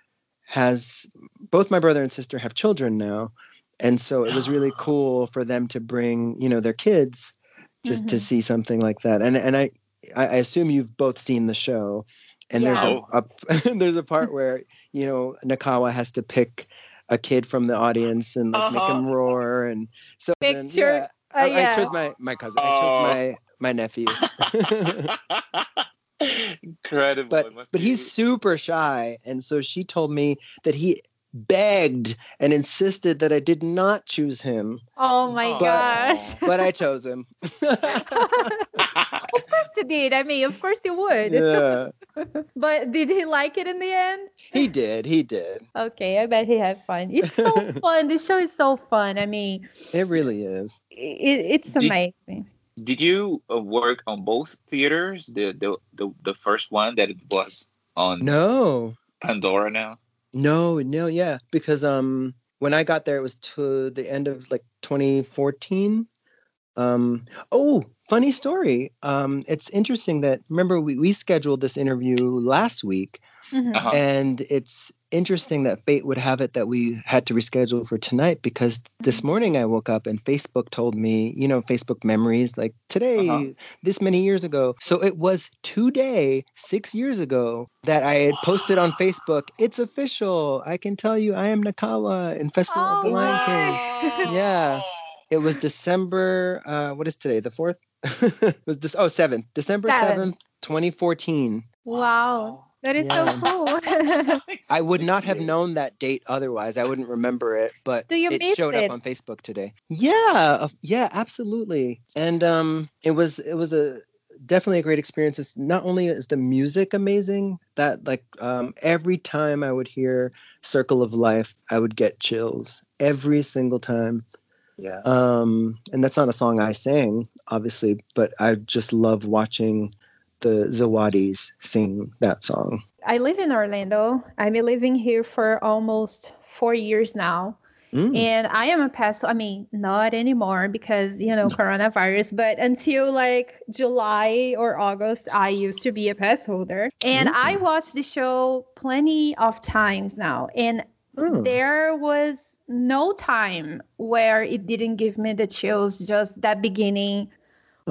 has both my brother and sister have children now and so it was really cool for them to bring you know their kids just to Mhm. see something like that. And and I I I assume you've both seen the show, and Yeah. there's a, a there's a part where you know Nakawa has to pick a kid from the audience and like make Uh-huh. him roar, and so then, Picture- yeah, Uh, I, I chose my my cousin. I Oh. chose my my nephew. Incredible. but but be- he's super shy and so she told me that he begged and insisted that I did not choose him Oh my But- gosh. but I chose him of course he did. I mean, of course he would. yeah But did he like it in the end? he did he did Okay, I bet he had fun. It's so fun. This show is so fun. I mean, it really is it, it's Did- amazing. Did you uh, work on both theaters? The, the the the first one that it was on no Pandora now. no no yeah because um when I got there it was to the end of like 2014 um oh funny story um it's interesting that remember we, we scheduled this interview last week Mhm. Uh-huh. And it's interesting that fate would have it that we had to reschedule for tonight because this morning I woke up and Facebook told me, you know, Facebook memories like today, Uh-huh. this many years ago. So it was today, six years ago, that I had posted on Facebook, it's official. I can tell you I am Nakawa in Festival of the Oh, Lion King. Yeah. It was December, uh, what is today? The 4th? was this, oh, 7th, December Seventh. 2014. Wow. That is Yeah. so cool. I would not have known that date otherwise. I wouldn't remember it, but Do you it showed it? up on Facebook today. Yeah, yeah, absolutely. And um, it was it was a definitely a great experience. It's not only is the music amazing, that like um, every time I would hear "Circle of Life," I would get chills every single time. Yeah. Um, and that's not a song I sang, obviously, but I just love watching the Zawadis sing that song. I live in Orlando. I've been living here for almost four years now. Mm. And I am a pass. I mean, not anymore because you know coronavirus. But until like July or August, I used to be a pass holder, and I watched the show plenty of times now. And Oh. there was no time where it didn't give me the chills. Just that beginning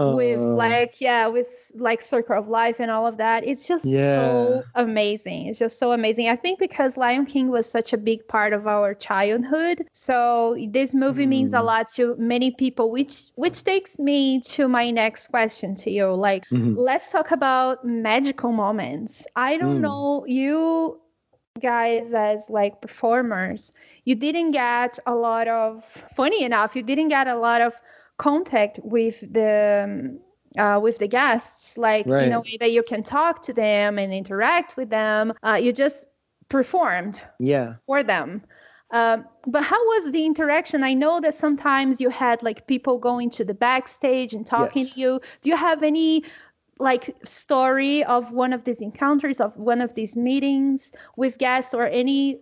with Oh. like yeah with like circle of life and all of that it's just Yeah. so amazing it's just so amazing i think because lion king was such a big part of our childhood so this movie means a Mm. lot to many people which which takes me to my next question to you like Mhm. let's talk about magical moments i don't Mm. know you guys as like performers you didn't get a lot of funny enough you didn't get a lot of contact with the um, uh, with the guests like in a way that you can talk to them and interact with them uh, you just performed Yeah. for them um, but how was the interaction i know that sometimes you had like people going to the backstage and talking Yes. to you do you have any like story of one of these encounters of one of these meetings with guests or any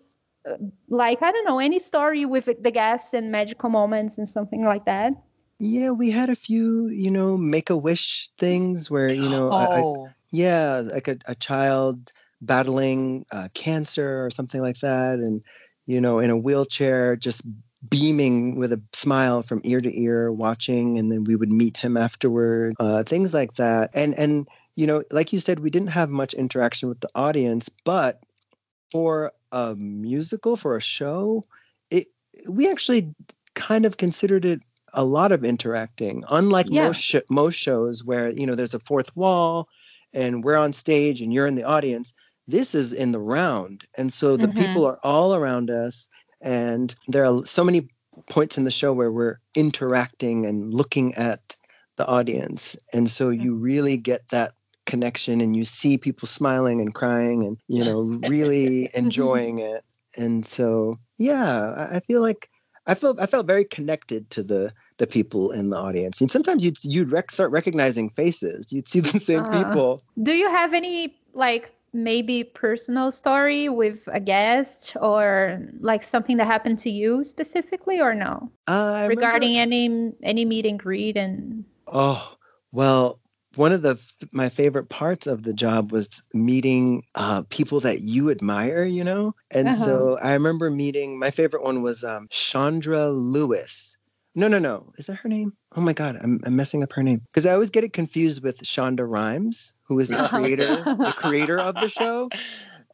uh, like i don't know any story with the guests and magical moments and something like that Yeah, we had a few, you know, make a wish things where, you know, I, I- Oh. yeah, like a, a child battling uh, cancer or something like that. And, you know, in a wheelchair, just beaming with a smile from ear to ear, watching. And then we would meet him afterward, uh, things like that. And, and, you know, like you said, we didn't have much interaction with the audience, but for a musical, for a show, it, we actually kind of considered it a lot of interacting unlike Yeah. most sh- most shows where you know there's a fourth wall and we're on stage and you're in the audience this is in the round and so the Mhm. people are all around us and there are so many points in the show where we're interacting and looking at the audience. And so you really get that connection and you see people smiling and crying and you know really enjoying it. And so yeah I- feel like i felt i felt very connected to the the people in the audience. And sometimes you'd you'd rec- start recognizing faces. You'd see the same Ah. people. do you have any like maybe personal story with a guest or like something that happened to you specifically or no uh, I remember- regarding any any meet and greet and Oh, well, one of the my favorite parts of the job was meeting uh, people that you admire, you know. And Uh-huh. so I remember meeting. My favorite one was um, Chandra Lewis. No, no, no. Is that her name? Oh my God, I'm, I'm messing up her name because I always get it confused with Shonda Rhimes, who is the Uh-huh. creator, the creator of the show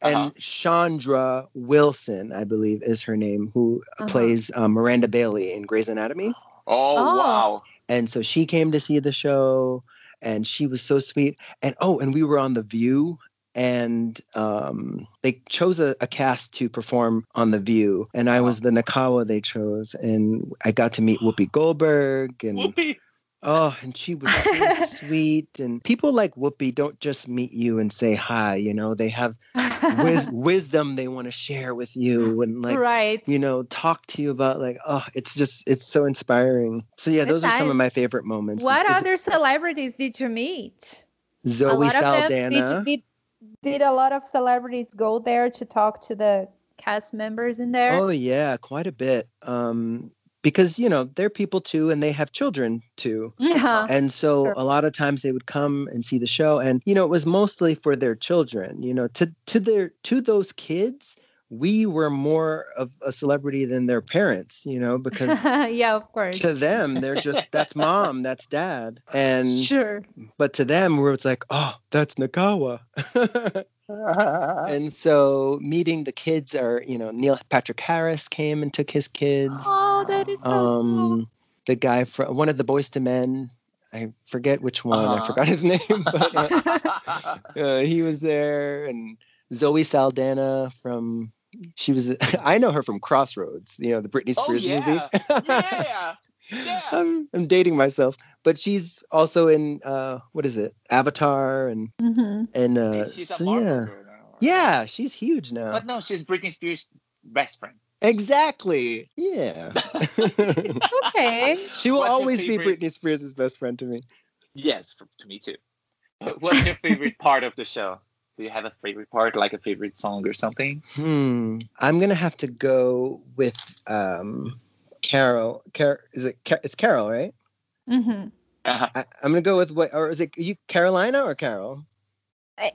and Uh-huh. Chandra Wilson, I believe, is her name, who Uh-huh. plays um, Miranda Bailey in Grey's Anatomy. Oh, Oh. wow. And so she came to see the show, and she was so sweet. And oh, and we were on The View, and um, they chose a, a cast to perform on The View, and I was the Nakawa they chose, and I got to meet Whoopi Goldberg, and Whoopee. Oh, and she was so sweet. And people like Whoopi don't just meet you and say hi, you know, they have wis- wisdom they want to share with you and like, right. you know, talk to you about like, oh, it's just, it's so inspiring. So yeah, those are some of my favorite moments. What Is- is other celebrities did you meet? Zoe of them Saldana. did, did did a lot of celebrities go there to talk to the cast members in there? Oh yeah, quite a bit. Um, because you know they're people too, and they have children too. yeah. And so Sure. a lot of times they would come and see the show and you know it was mostly for their children, you know, to to their to those kids, we were more of a celebrity than their parents, you know, because yeah, of course. to them they're just that's mom, that's dad. And Sure. but to them where it's like, "Oh, that's Nakawa." and so meeting the kids are, you know, Neil Patrick Harris came and took his kids Oh, that is so cool. um the guy from one of the Boyz II Men i forget which one i Uh-huh. forgot his name but uh, uh, he was there and zoe saldana from she was i know her from crossroads you know the britney Oh, spears yeah. movie yeah. Yeah. I'm, I'm dating myself but she's also in uh what is it avatar and Mhm. and uh she's a so Marvel yeah girl now. yeah she's huge now But no, she's Britney Spears' best friend. exactly yeah Okay. she will What's always be favorite- britney spears' best friend to me Yes, for, to me too. What's your favorite part of the show? Do you have a favorite part, like a favorite song or something? Hmm. I'm gonna have to go with um, Carol. Car- is it? Ca- it's Carol, right? hmm Uh-huh. I- I'm gonna go with what? Or is it you, Carolina or Carol?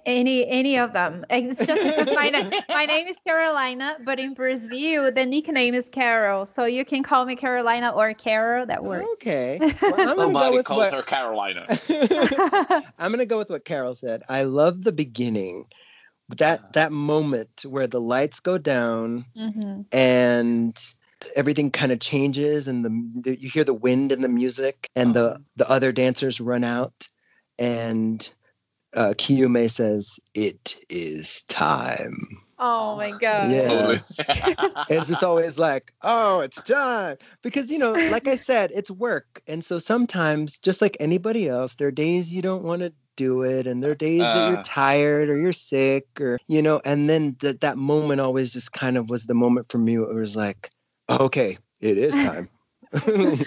Any any of them. It's just because my, na- my name is Carolina, but in Brazil the nickname is Carol. So you can call me Carolina or Carol. That works. Okay. Well, I'm gonna go Nobody with calls what. her Carolina. I'm gonna go with what Carol said. I love the beginning. That that moment where the lights go down hmm and everything kind of changes and the, the you hear the wind and the music and the Uh-huh. the other dancers run out and uh, Kiume says it is time. Oh my god. Yeah. It's just always like, oh, it's time. Because, you know, like I said, it's work. And so sometimes, just like anybody else, there are days you don't want to do it. And there are days that Uh. you're tired or you're sick or, you know, and then that that moment always just kind of was the moment for me. Where it was like, okay, it is time.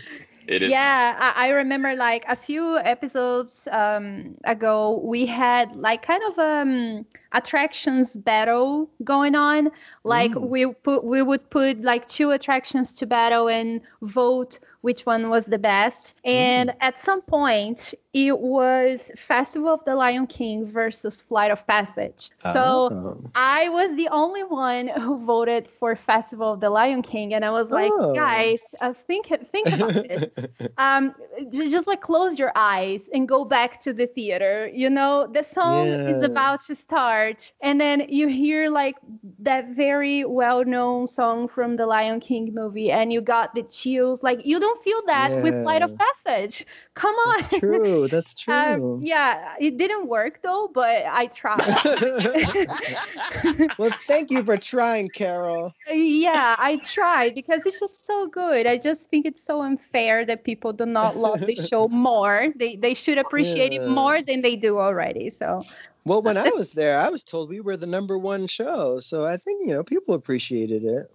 it is. Yeah, I, I remember like a few episodes um, ago, we had like kind of um attractions battle going on. Like Mm. we put we would put like two attractions to battle and vote which one was the best. And at some point, it was Festival of the Lion King versus Flight of Passage. So Oh. I was the only one who voted for Festival of the Lion King, and I was like, Oh. guys, uh, think think about it. Um, just like close your eyes and go back to the theater. You know, the song is about to start, and then you hear like that very well-known song from the Lion King movie, and you got the chills. Like you don't feel that with Flight of Passage. Come on. That's true. That's true. Um, yeah, it didn't work though, but I tried. well, thank you for trying, Carol. yeah, I tried because it's just so good. I just think it's so unfair that people do not love the show more. They they should appreciate it more than they do already. So Well, when I was there, I was told we were the number one show. So I think, you know, people appreciated it.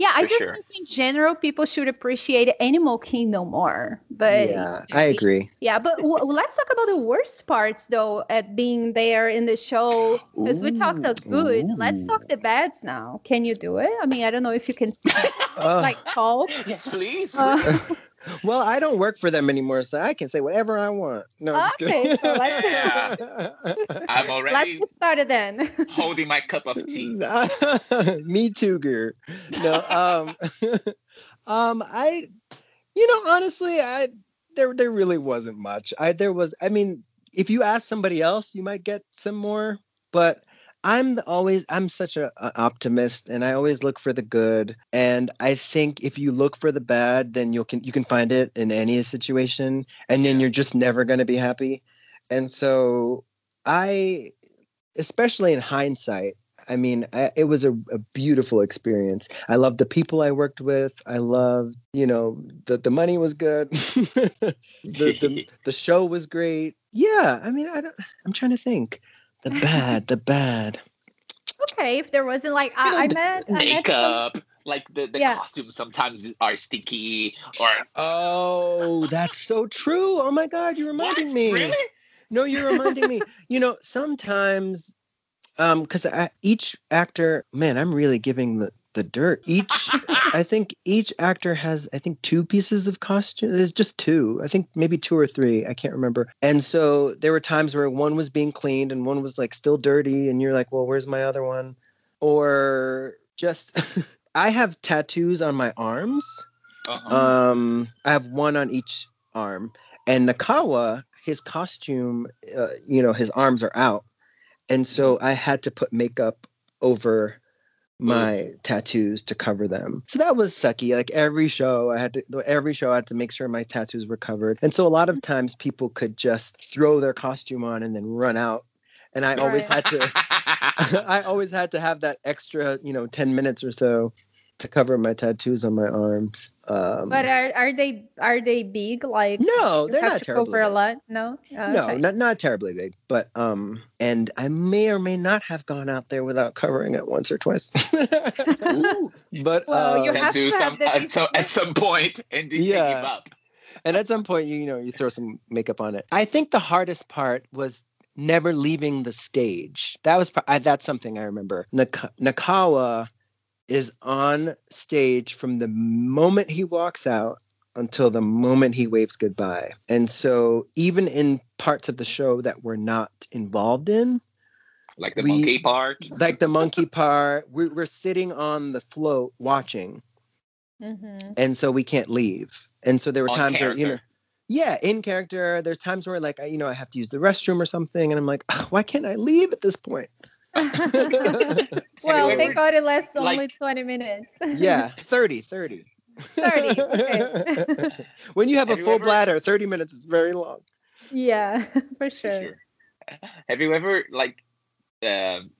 Yeah, I just sure. think in general people should appreciate Animal Kingdom more. But yeah, I agree. Yeah, but w- let's talk about the worst parts though at being there in the show because we talked so good. Let's talk the bads now. Can you do it? I mean, I don't know if you can Uh, like talk. yes, please. Uh, well, I don't work for them anymore, so I can say whatever I want. No, I'm Okay, kidding. so let's- I'm Let's already get started then. holding my cup of tea. Me too, girl. No, um, um, I, you know, honestly, I there there really wasn't much. I there was, I mean, if you ask somebody else, you might get some more, but. I'm always I'm such a, a optimist and I always look for the good and I think if you look for the bad then you can you can find it in any situation and then you're just never going to be happy. And so I especially in hindsight I mean, I, it was a, a beautiful experience. I loved the people I worked with. I loved, you know, the the money was good. the, the the show was great. Yeah, I mean, I don't. I'm trying to think. The bad, the bad. okay, if there wasn't like I, I met I met some- Makeup, like the, the Yeah. costumes sometimes are sticky or Oh, that's so true. Oh my God, you're reminding What? me. Really? No, you're reminding me. You know, sometimes, um, because each actor, man, I'm really giving the the dirt. Each, I think each actor has, I think, two pieces of costume. There's just two. I think maybe two or three. I can't remember. And so there were times where one was being cleaned and one was like still dirty, and you're like, well, where's my other one? Or just, I have tattoos on my arms. Uh-huh. Um, I have one on each arm, and Nakawa, his costume, uh, you know, his arms are out, and so I had to put makeup over my tattoos to cover them. So that was sucky. Like every show, I had to every show I had to make sure my tattoos were covered, and so a lot of mm-hmm. times people could just throw their costume on and then run out, and I always Right. had to. I always had to have that extra, you know, 10 minutes or so to cover my tattoos on my arms. Um, But are are they are they big? Like no, they're not to terribly cover a lot. No, Oh, No, okay. not not terribly big, but um, and I may or may not have gone out there without covering it once or twice. But Well, you um, Can have do to have some the at, so, at some point and you Yeah. give up. and at some point, you, you know, you throw some makeup on it. I think the hardest part was never leaving the stage. That was I, that's something I remember. Nak- Nakawa is on stage from the moment he walks out until the moment he waves goodbye. And so even in parts of the show that we're not involved in, Like the We- monkey part. like the monkey part, we're, we're sitting on the float watching, Mhm. and so we can't leave. And so there were On times where you know, yeah, in character. There's times where like I, you know I have to use the restroom or something, and I'm like, "Ugh, why can't I leave at this point? well, Have you thank God it lasts only 20 minutes. yeah, 30, 30. 30, okay. when you have, Have a full ever- bladder, 30 minutes is very long. yeah, for For sure. sure. Have you ever like um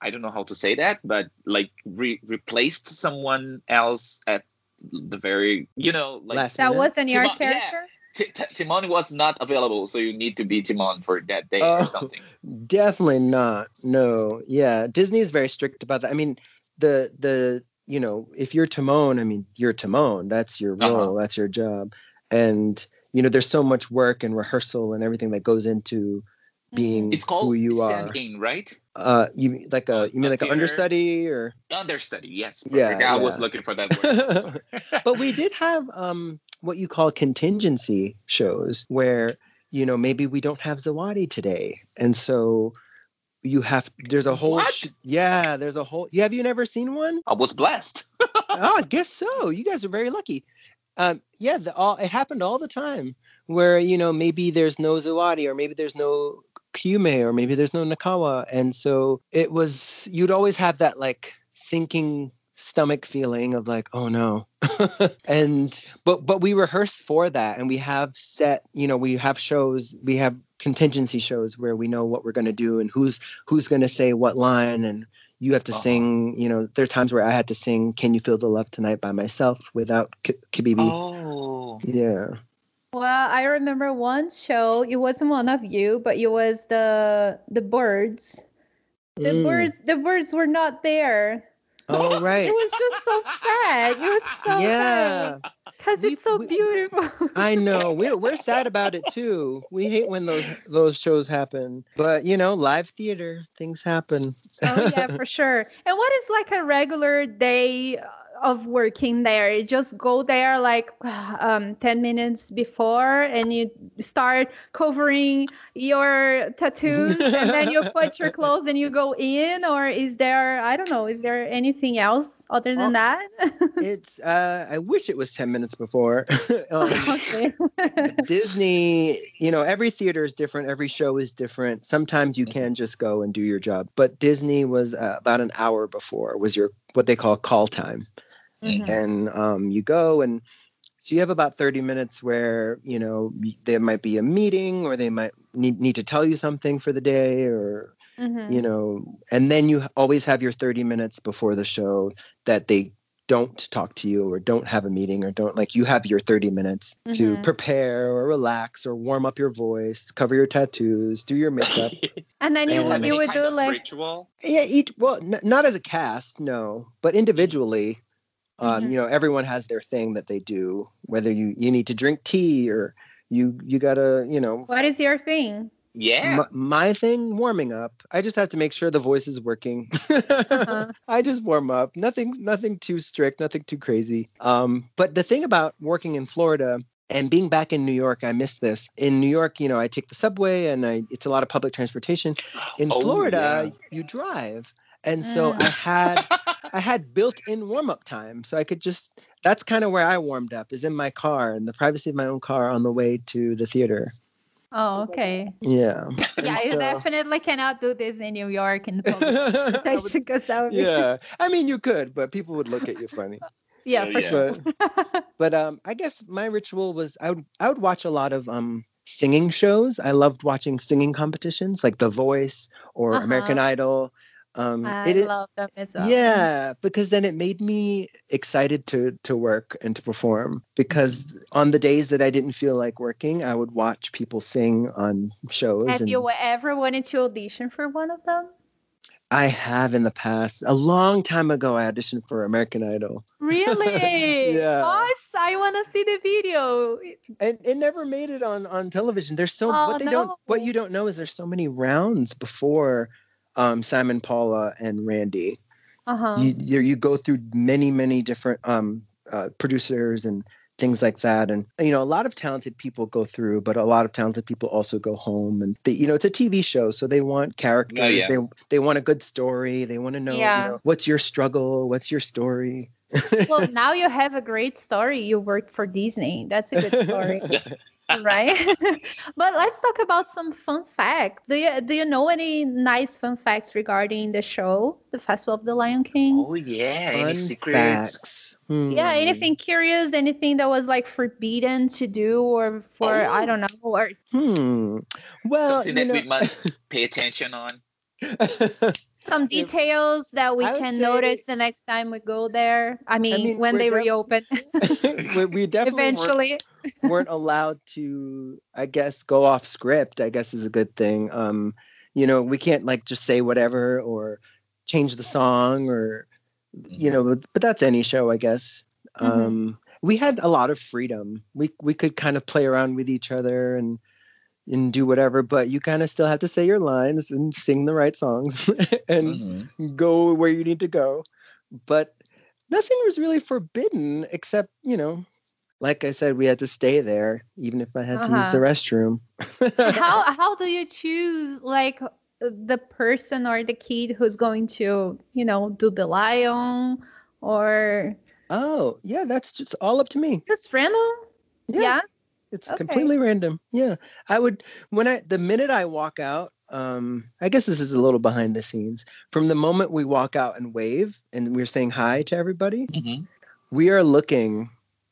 I don't know how to say that, but like re- replaced someone else at the very you know like Last That minute. wasn't your Timon- yeah. T- T- Timon was not available, so you need to be Timon for that day Oh. or something. Definitely not. No. Yeah, Disney is very strict about that. I mean, the the you know, if you're Timon, I mean, you're Timon. That's your Uh-huh. role. That's your job. And you know, there's so much work and rehearsal and everything that goes into being It's called who you stand are. in, right? Uh, you like a you mean a like an understudy or? Understudy, yes. Yeah, perfect. I was looking for that word. but we did have um what you call contingency shows where you know maybe we don't have Zawadi today, and so you have there's a whole sh- yeah there's a whole yeah have you never seen one? I was blessed. oh i guess so. You guys are very lucky. Um yeah the, all it happened all the time where you know maybe there's no zawadi or maybe there's no Kiume or maybe there's no nakawa. And so it was you'd always have that like sinking stomach feeling of like oh no and but but we rehearse for that and we have set you know we have shows we have contingency shows where we know what we're going to do and who's who's going to say what line and you have to Uh-huh. sing you know there are times where i had to sing can you feel the love tonight by myself without K- kibibi Oh. yeah Well, I remember one show. It wasn't one of you, but it was the the birds. The Mm. birds. The birds were not there. Oh right. It was just so sad. It was so yeah. Because it's so we- beautiful. i know. We're, we're sad about it too. We hate when those those shows happen. But you know live theater things happen. Oh yeah, for sure. And what is like a regular day uh, of working there? You just go there like um, 10 minutes before and you start covering your tattoos and then you put your clothes and you go in? Or is there, I don't know, is there anything else other than Oh. that? it's uh I wish it was 10 minutes before. um. Disney, you know, every theater is different, every show is different. Sometimes you can just go and do your job, but Disney was uh, about an hour before was your what they call call time. Mhm. And um you go and so you have about 30 minutes where, you know, there might be a meeting or they might need need to tell you something for the day or Mhm. you know, and then you always have your 30 minutes before the show that they don't talk to you or don't have a meeting or don't like you have your 30 minutes to Mhm. prepare or relax or warm up your voice, cover your tattoos, do your makeup. And then you, And- would you would do like, ritual. yeah, each well, n- not as a cast, no, but individually. Um, Mhm. you know, everyone has their thing that they do, whether you you need to drink tea or you you got to, you know, what is your thing? Yeah. my, my thing warming up. I just have to make sure the voice is working. Uh-huh. I just warm up. Nothing nothing too strict, nothing too crazy. Um, but the thing about working in Florida and being back in New York, I miss this. In New York, you know, I take the subway and I it's a lot of public transportation. In Oh, Florida, you drive. And so Mm. I had I had built-in warm-up time. So I could just that's kind of where I warmed up is in my car in the privacy of my own car on the way to the theater. Oh, okay. Yeah. Yeah, And you definitely cannot do this in New York in public I would- transportation that would be yeah. I mean you could, but people would look at you funny. yeah, Yeah, for yeah. sure. but but um i guess my ritual was i would i would watch a lot of um singing shows i loved watching singing competitions like the voice or Uh-huh. american idol um I it love them as well. yeah because then it made me excited to to work and to perform because on the days that i didn't feel like working i would watch people sing on shows Have and you ever wanted to audition for one of them? i have in the past a long time ago i auditioned for american idol Really? Yeah. What? I want to see the video. and it never made it on on television there's so Oh, what they don't what you don't know is there's so many rounds before um simon paula and randy Uh huh. you you, you go through many many different um uh, producers and things like that and you know a lot of talented people go through but a lot of talented people also go home and they, you know it's a tv show so they want characters yeah. they they want a good story they want to know, you Yeah. know what's your struggle what's your story well, now you have a great story. You worked for Disney. That's a good story, right? but let's talk about some fun facts. Do you do you know any nice fun facts regarding the show, the Festival of the Lion King? Oh yeah. Fun Any secrets? facts. Yeah, Hmm. anything curious? Anything that was like forbidden to do, or for I Oh. don't know, or Hmm. Well, Something that know, we must pay attention on. Some details that we can notice the next time we go there? I mean, mean, when they def- reopen, we, we definitely weren't, eventually. weren't allowed to, I guess, go off script. I guess is a good thing. Um, you know, we can't like just say whatever or change the song or, you know, but, but that's any show, I guess. Mhm. Um, we had a lot of freedom. We we could kind of play around with each other and and do whatever, but you kind of still have to say your lines and sing the right songs and Mhm. go where you need to go. But nothing was really forbidden except, you know, like I said, we had to stay there, even if I had to use the restroom. how how do you choose like the person or the kid who's going to you know do the lion or oh, yeah, that's just all up to me. just random? Yeah. It's Okay. completely random. Yeah. I would when I the minute I walk out, um, I guess this is a little behind the scenes. From the moment we walk out and wave and we're saying hi to everybody, Mhm. we are looking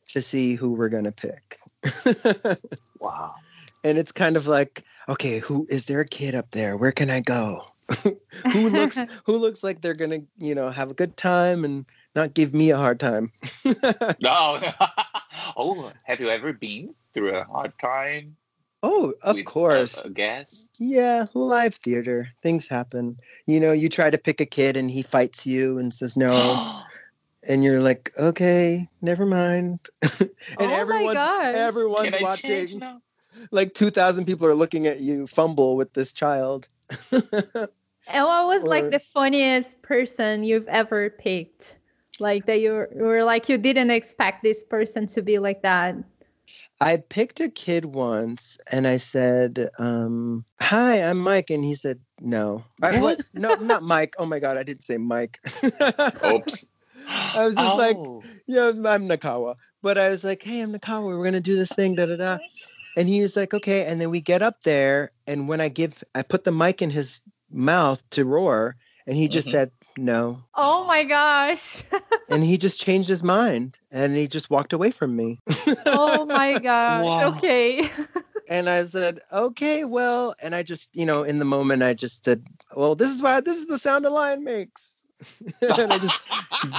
to see who we're gonna pick. Wow. and it's kind of like okay who is there a kid up there where can i go who looks who looks like they're gonna you know have a good time and not give me a hard time No. oh, have you ever been through a hard time? oh of with course A, guest. yeah live theater things happen you know you try to pick a kid and he fights you and says no and you're like okay never mind and oh my everyone gosh. everyone's Can I watching like 2000 people are looking at you fumble with this child and what was like the funniest person you've ever picked Like that you were like you didn't expect this person to be like that. I picked a kid once and I said, um, Hi, I'm Mike. And he said, No. I, what? No, not Mike. Oh my God, I didn't say Mike. Oops. I was just like, Oh. Yeah, I'm Nakawa. But I was like, Hey, I'm Nakawa. We're going to do this thing, da da da. And he was like, Okay. And then we get up there. And when I give, I put the mic in his mouth to roar. And he just Mhm. said, No. Oh my gosh. And he just changed his mind and he just walked away from me. oh my gosh. Wow. Okay. And I said, okay, well, and I just, you know, in the moment, I just said, well, this is why this is the sound a lion makes. and I just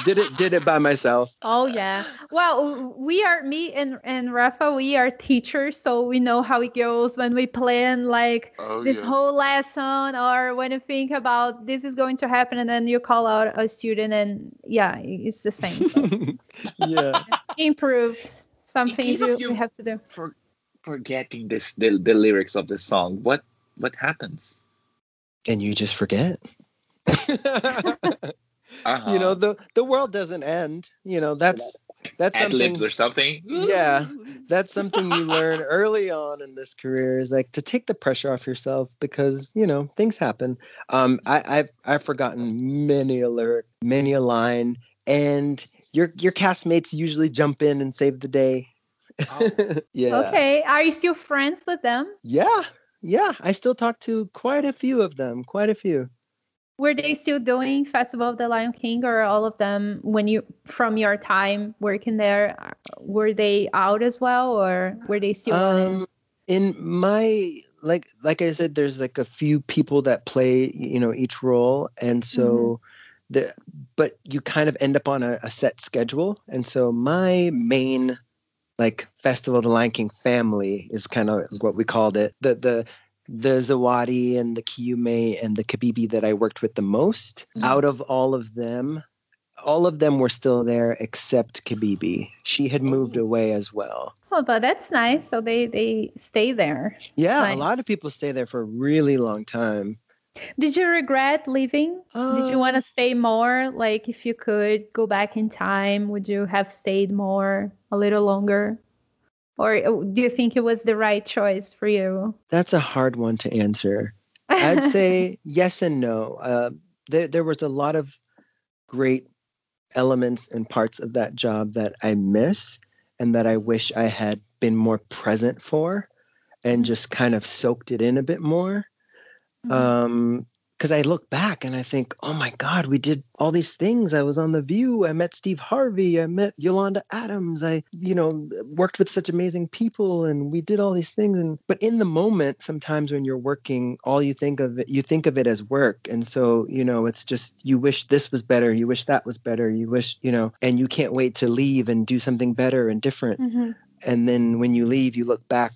did it, did it by myself. Oh yeah. Well, we are me and and Rafa. We are teachers, so we know how it goes when we plan like Oh, this yeah. whole lesson, or when you think about this is going to happen, and then you call out a student, and yeah, it's the same. So yeah. improve some In things case of you, you- you have to do. For forgetting this the, the lyrics of the song, what what happens? Can you just forget. Uh-huh. you know, the the world doesn't end. You know, that's that's ad libs or something. Yeah. that's something you learn early on in this career is like to take the pressure off yourself because you know things happen um i i've i've forgotten many a lyric many a line and your your castmates usually jump in and save the day Oh. yeah Okay, are you still friends with them? yeah yeah i still talk to quite a few of them quite a few Were they still doing Festival of the Lion King, or all of them when you from your time working there? Were they out as well, or were they still? Um, in my like like I said, there's like a few people that play you know each role, and so the but you kind of end up on a, a set schedule, and so my main like Festival of the Lion King family is kind of what we called it. The the the Zawadi and the Kiume and the Kibibi that I worked with the most. Mhm. Out of all of them, all of them were still there except Kibibi. She had moved Oh. away as well. Oh, but that's nice. So they they stay there. Yeah, Nice. a lot of people stay there for a really long time. Did you regret leaving? Did you want to stay more? Like, if you could go back in time, would you have stayed more, a little longer? Or uh, do you think it was the right choice for you? That's a hard one to answer. I'd say yes and no. Uh, there, there was a lot of great elements and parts of that job that I miss and that I wish I had been more present for and Mhm. just kind of soaked it in a bit more. Mhm. um because i look back and i think oh my god we did all these things. I was on the view. I met steve harvey. I met yolanda adams. I you know worked with such amazing people and we did all these things. And but in the moment sometimes when you're working all you think of it you think of it as work. And so you know it's just you wish this was better you wish that was better you wish you know and you can't wait to leave and do something better and different. Mhm. and then when you leave you look back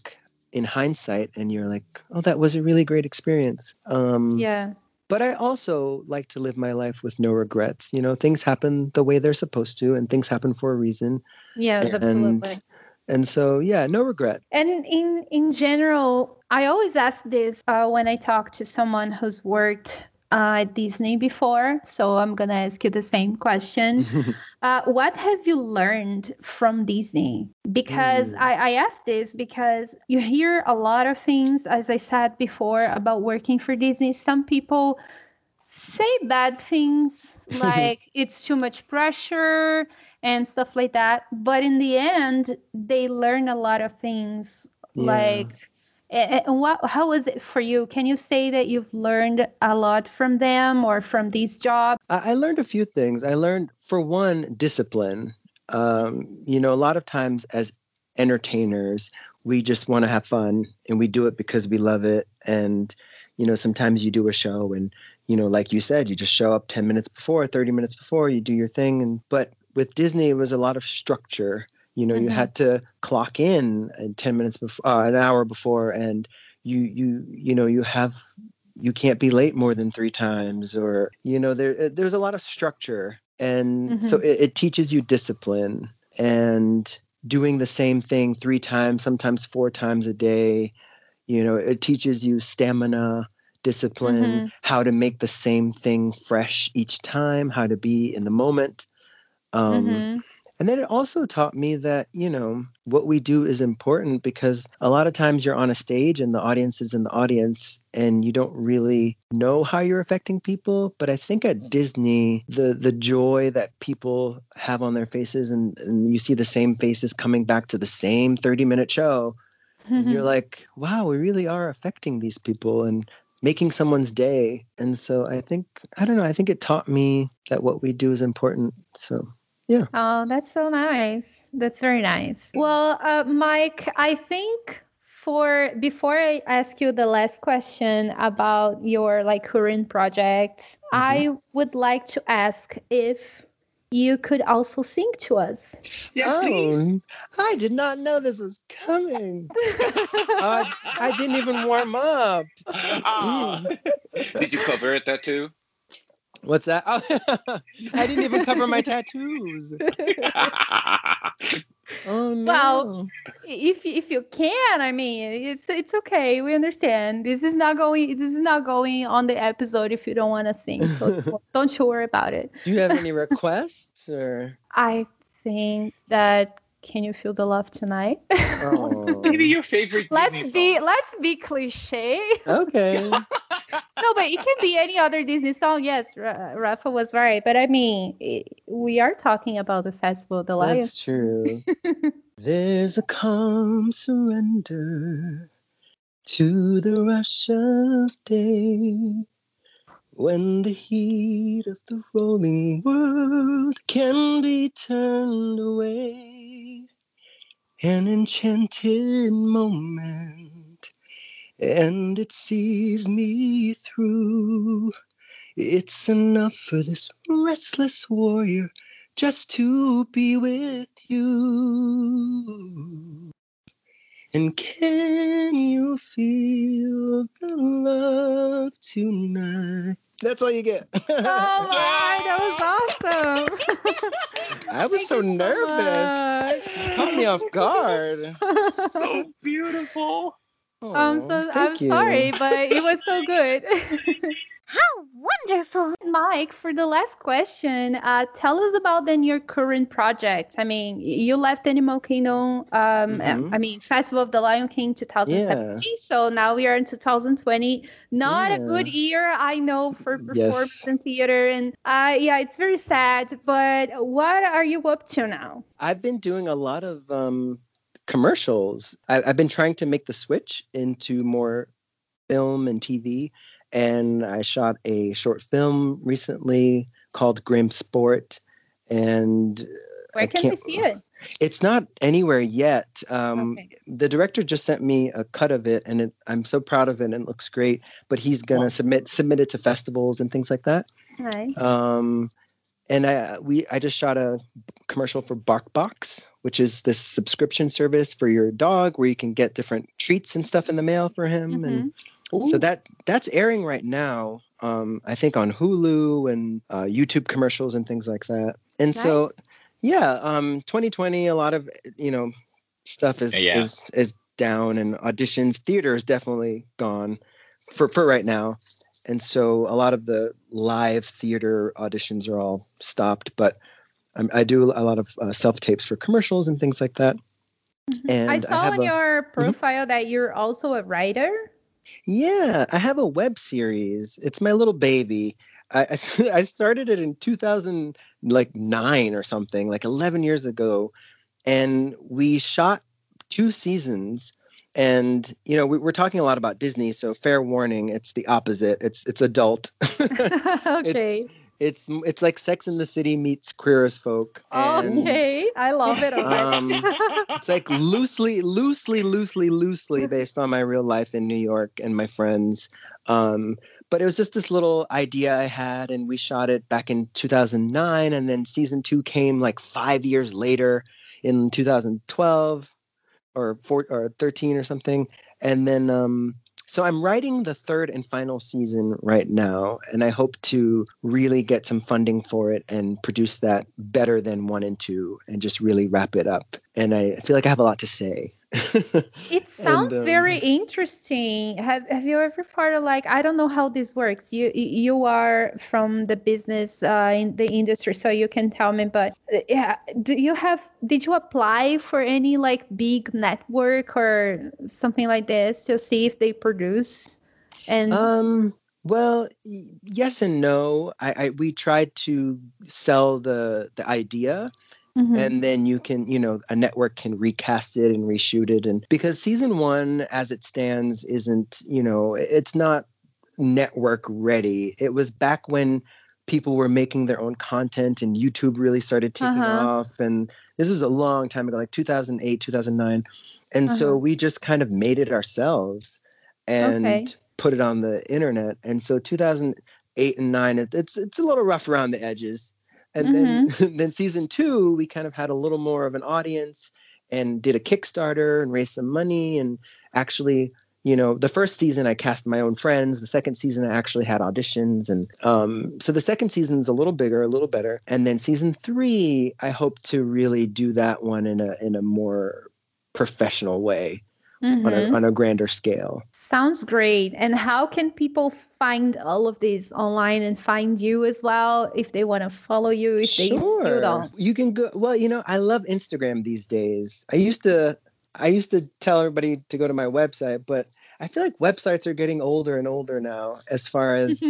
in hindsight and you're like oh that was a really great experience. Um Yeah. But i also like to live my life with no regrets you know things happen the way they're supposed to and things happen for a reason Yeah, and absolutely. and so yeah no regret And in in general, I always ask this uh, when I talk to someone who's worked uh, at Disney before. So I'm gonna ask you the same question. Uh, what have you learned from Disney? Because Mm. I, I ask this because you hear a lot of things, as I said before, about working for Disney. Some people say bad things like it's too much pressure and stuff like that. But in the end, they learn a lot of things. Yeah. Like, and what? How was it for you? Can you say that you've learned a lot from them or from these jobs? I, learned a few things. I learned, for one, discipline. Um, you know, a lot of times as entertainers, we just want to have fun and we do it because we love it. And, you know, sometimes you do a show and, you know, like you said, you just show up 10 minutes before, 30 minutes before, you do your thing. And, but with Disney, it was a lot of structure. You know, you Mhm. had to clock in uh, 10 minutes before, uh, an hour before, and you, you, you know, you have you can't be late more than three times or you know there uh, there's a lot of structure and so it, it teaches you discipline and doing the same thing three times sometimes four times a day you know it teaches you stamina discipline how to make the same thing fresh each time how to be in the moment Um, Mhm. And then it also taught me that, you know, what we do is important because a lot of times you're on a stage and the audience is in the audience and you don't really know how you're affecting people. But I think at mm. Disney, the the joy that people have on their faces and, and you see the same faces coming back to the same 30 minute show, and you're like, wow, we really are affecting these people and making someone's day. And so I think, I don't know, I think it taught me that what we do is important. So Oh, that's so nice. That's very nice. Well, uh, Mike, I think for before I ask you the last question about your like current projects, I would like to ask if you could also sing to us. Yes, please. Oh, I did not know this was coming. Uh, I didn't even warm up. Aw. Did you cover it that too? What's that? Oh, I didn't even cover my tattoos. Oh no. Well, if if you can, I mean, it's it's okay. We understand. This is not going. This is not going on the episode if you don't want to sing. So don't- don't you worry about it. do you have any requests or? I think that can you feel the love tonight? Oh. Maybe your favorite let's Disney be song. let's be cliche. Okay. No, but it can be any other Disney song. Yes, Ra- Rafa was right. But I mean, i- we are talking about the festival of the Lion. That's true. There's a calm surrender to the rush of day when the heat of the rolling world can be turned away. An enchanted moment, and it sees me through. It's enough for this restless warrior just to be with you. And can you feel the love tonight? That's all you get. Oh my, that was awesome. I was Thank so nervous. much. Caught me off guard. so beautiful. I'm so I'm you. sorry, but it was so good. How wonderful! Mike, for the last question, uh, tell us about then your current project. I mean, you left Animal Kingdom. Um, Mhm. I mean, Festival of the Lion King 2017. Yeah. So now we are in 2020. Not a good year, I know, for performance Yes. and theater. And uh, yeah, it's very sad. But what are you up to now? I've been doing a lot of um, commercials. I, I've been trying to make the switch into more film and TV. And I shot a short film recently called Grim Sport. And Where can we see it? it's not anywhere yet. Um, Okay. The director just sent me a cut of it, and it, I'm so proud of it, and it looks great. But he's gonna Wow. submit submit it to festivals and things like that. Nice. Um, and I we I just shot a commercial for BarkBox, which is this subscription service for your dog where you can get different treats and stuff in the mail for him. And so that that's airing right now. Um, I think on Hulu and uh, YouTube commercials and things like that. And so, yeah, um, 2020, a lot of you know stuff is Yeah. is is down, and auditions, theater is definitely gone for for right now. And so, a lot of the live theater auditions are all stopped. But I'm, I do a lot of uh, self tapes for commercials and things like that. Mm-hmm. And I saw have on a- your mm-hmm. profile that you're also a writer. Yeah, I have a web series. It's my little baby. I I started it in 2000 like 9 or something, like 11 years ago. And we shot two seasons and you know we, we're talking a lot about Disney, so fair warning, it's the opposite. It's it's adult. okay. it's it's it's like Sex in the City meets Queer as Folk. and- Okay. I love it. Um, it's like loosely loosely loosely loosely based on my real life in new york and my friends um, but it was just this little idea i had and we shot it back in 2009 and then season two came like five years later in 2012 or four or 13 or something and then um, so i'm writing the third and final season right now and i hope to really get some funding for it and produce that better than one and two and just really wrap it up. And i feel like i have a lot to say It sounds um, very interesting. Have Have you ever thought of like I don't know how this works. You you are from the business uh, in the industry, so you can tell me. But uh, yeah, do you have? Did you apply for any like big network or something like this to see if they produce? And Um, well, yes and no. I, I we tried to sell the the idea, Mhm. and then you can, you know, a network can recast it and reshoot it, and because season one, as it stands, isn't, you know, it's not network ready. It was back when people were making their own content and YouTube really started taking Uh-huh. off, and this was a long time ago, like 2008, 2009, and so Uh-huh. we just kind of made it ourselves and Okay. put it on the internet. And so 2008 and nine, it's it's a little rough around the edges. And then then season two, we kind of had a little more of an audience and did a Kickstarter and raised some money and actually. You know, the first season I cast my own friends. The second season I actually had auditions, and um, so the second season's a little bigger, a little better. And then season three, I hope to really do that one in a in a more professional way on Mhm. a on a grander scale. Sounds great. And how can people find all of these online and find you as well if they want to follow you? If they still don't. You can go. Well, you know, I love Instagram these days. I used to, I used to tell everybody to go to my website, but I feel like websites are getting older and older now. As far as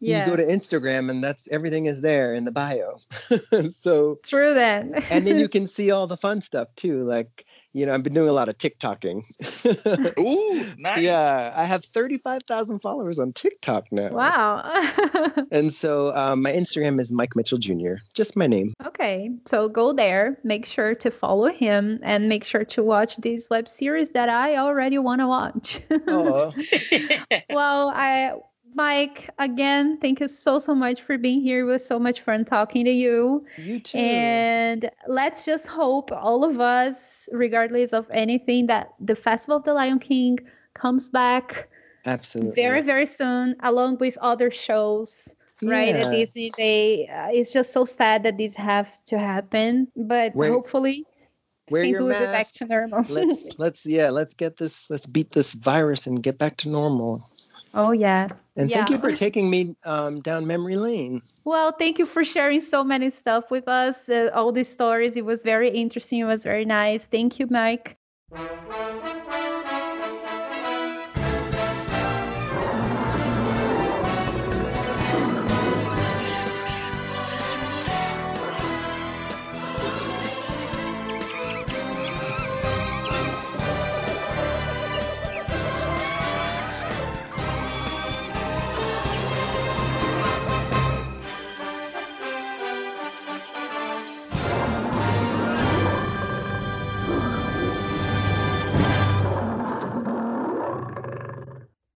yeah. you go to Instagram, and that's everything is there in the bio. so, True then. and then you can see all the fun stuff too. Like, you know, I've been doing a lot of TikToking. Ooh, nice. Yeah, I have thirty-five thousand followers on TikTok now. wow. And so um, my Instagram is Mike Mitchell Jr. Just my name. okay. So go there, make sure to follow him and make sure to watch this web series that I already want to watch. Oh, well, I Mike, again, thank you so so much for being here. It was so much fun talking to you. you too. And let's just hope all of us, regardless of anything, that the Festival of the Lion King comes back Absolutely. very, very soon, along with other shows. Right at Disney, they uh, it's just so sad that these have to happen, but hopefully Wear things will be back to normal. let's let's yeah, let's get this let's beat this virus and get back to normal. oh yeah. And thank you for taking me um, down memory lane. Well, thank you for sharing so many stuff with us. Uh, all these stories. It was very interesting. It was very nice. Thank you, Mike.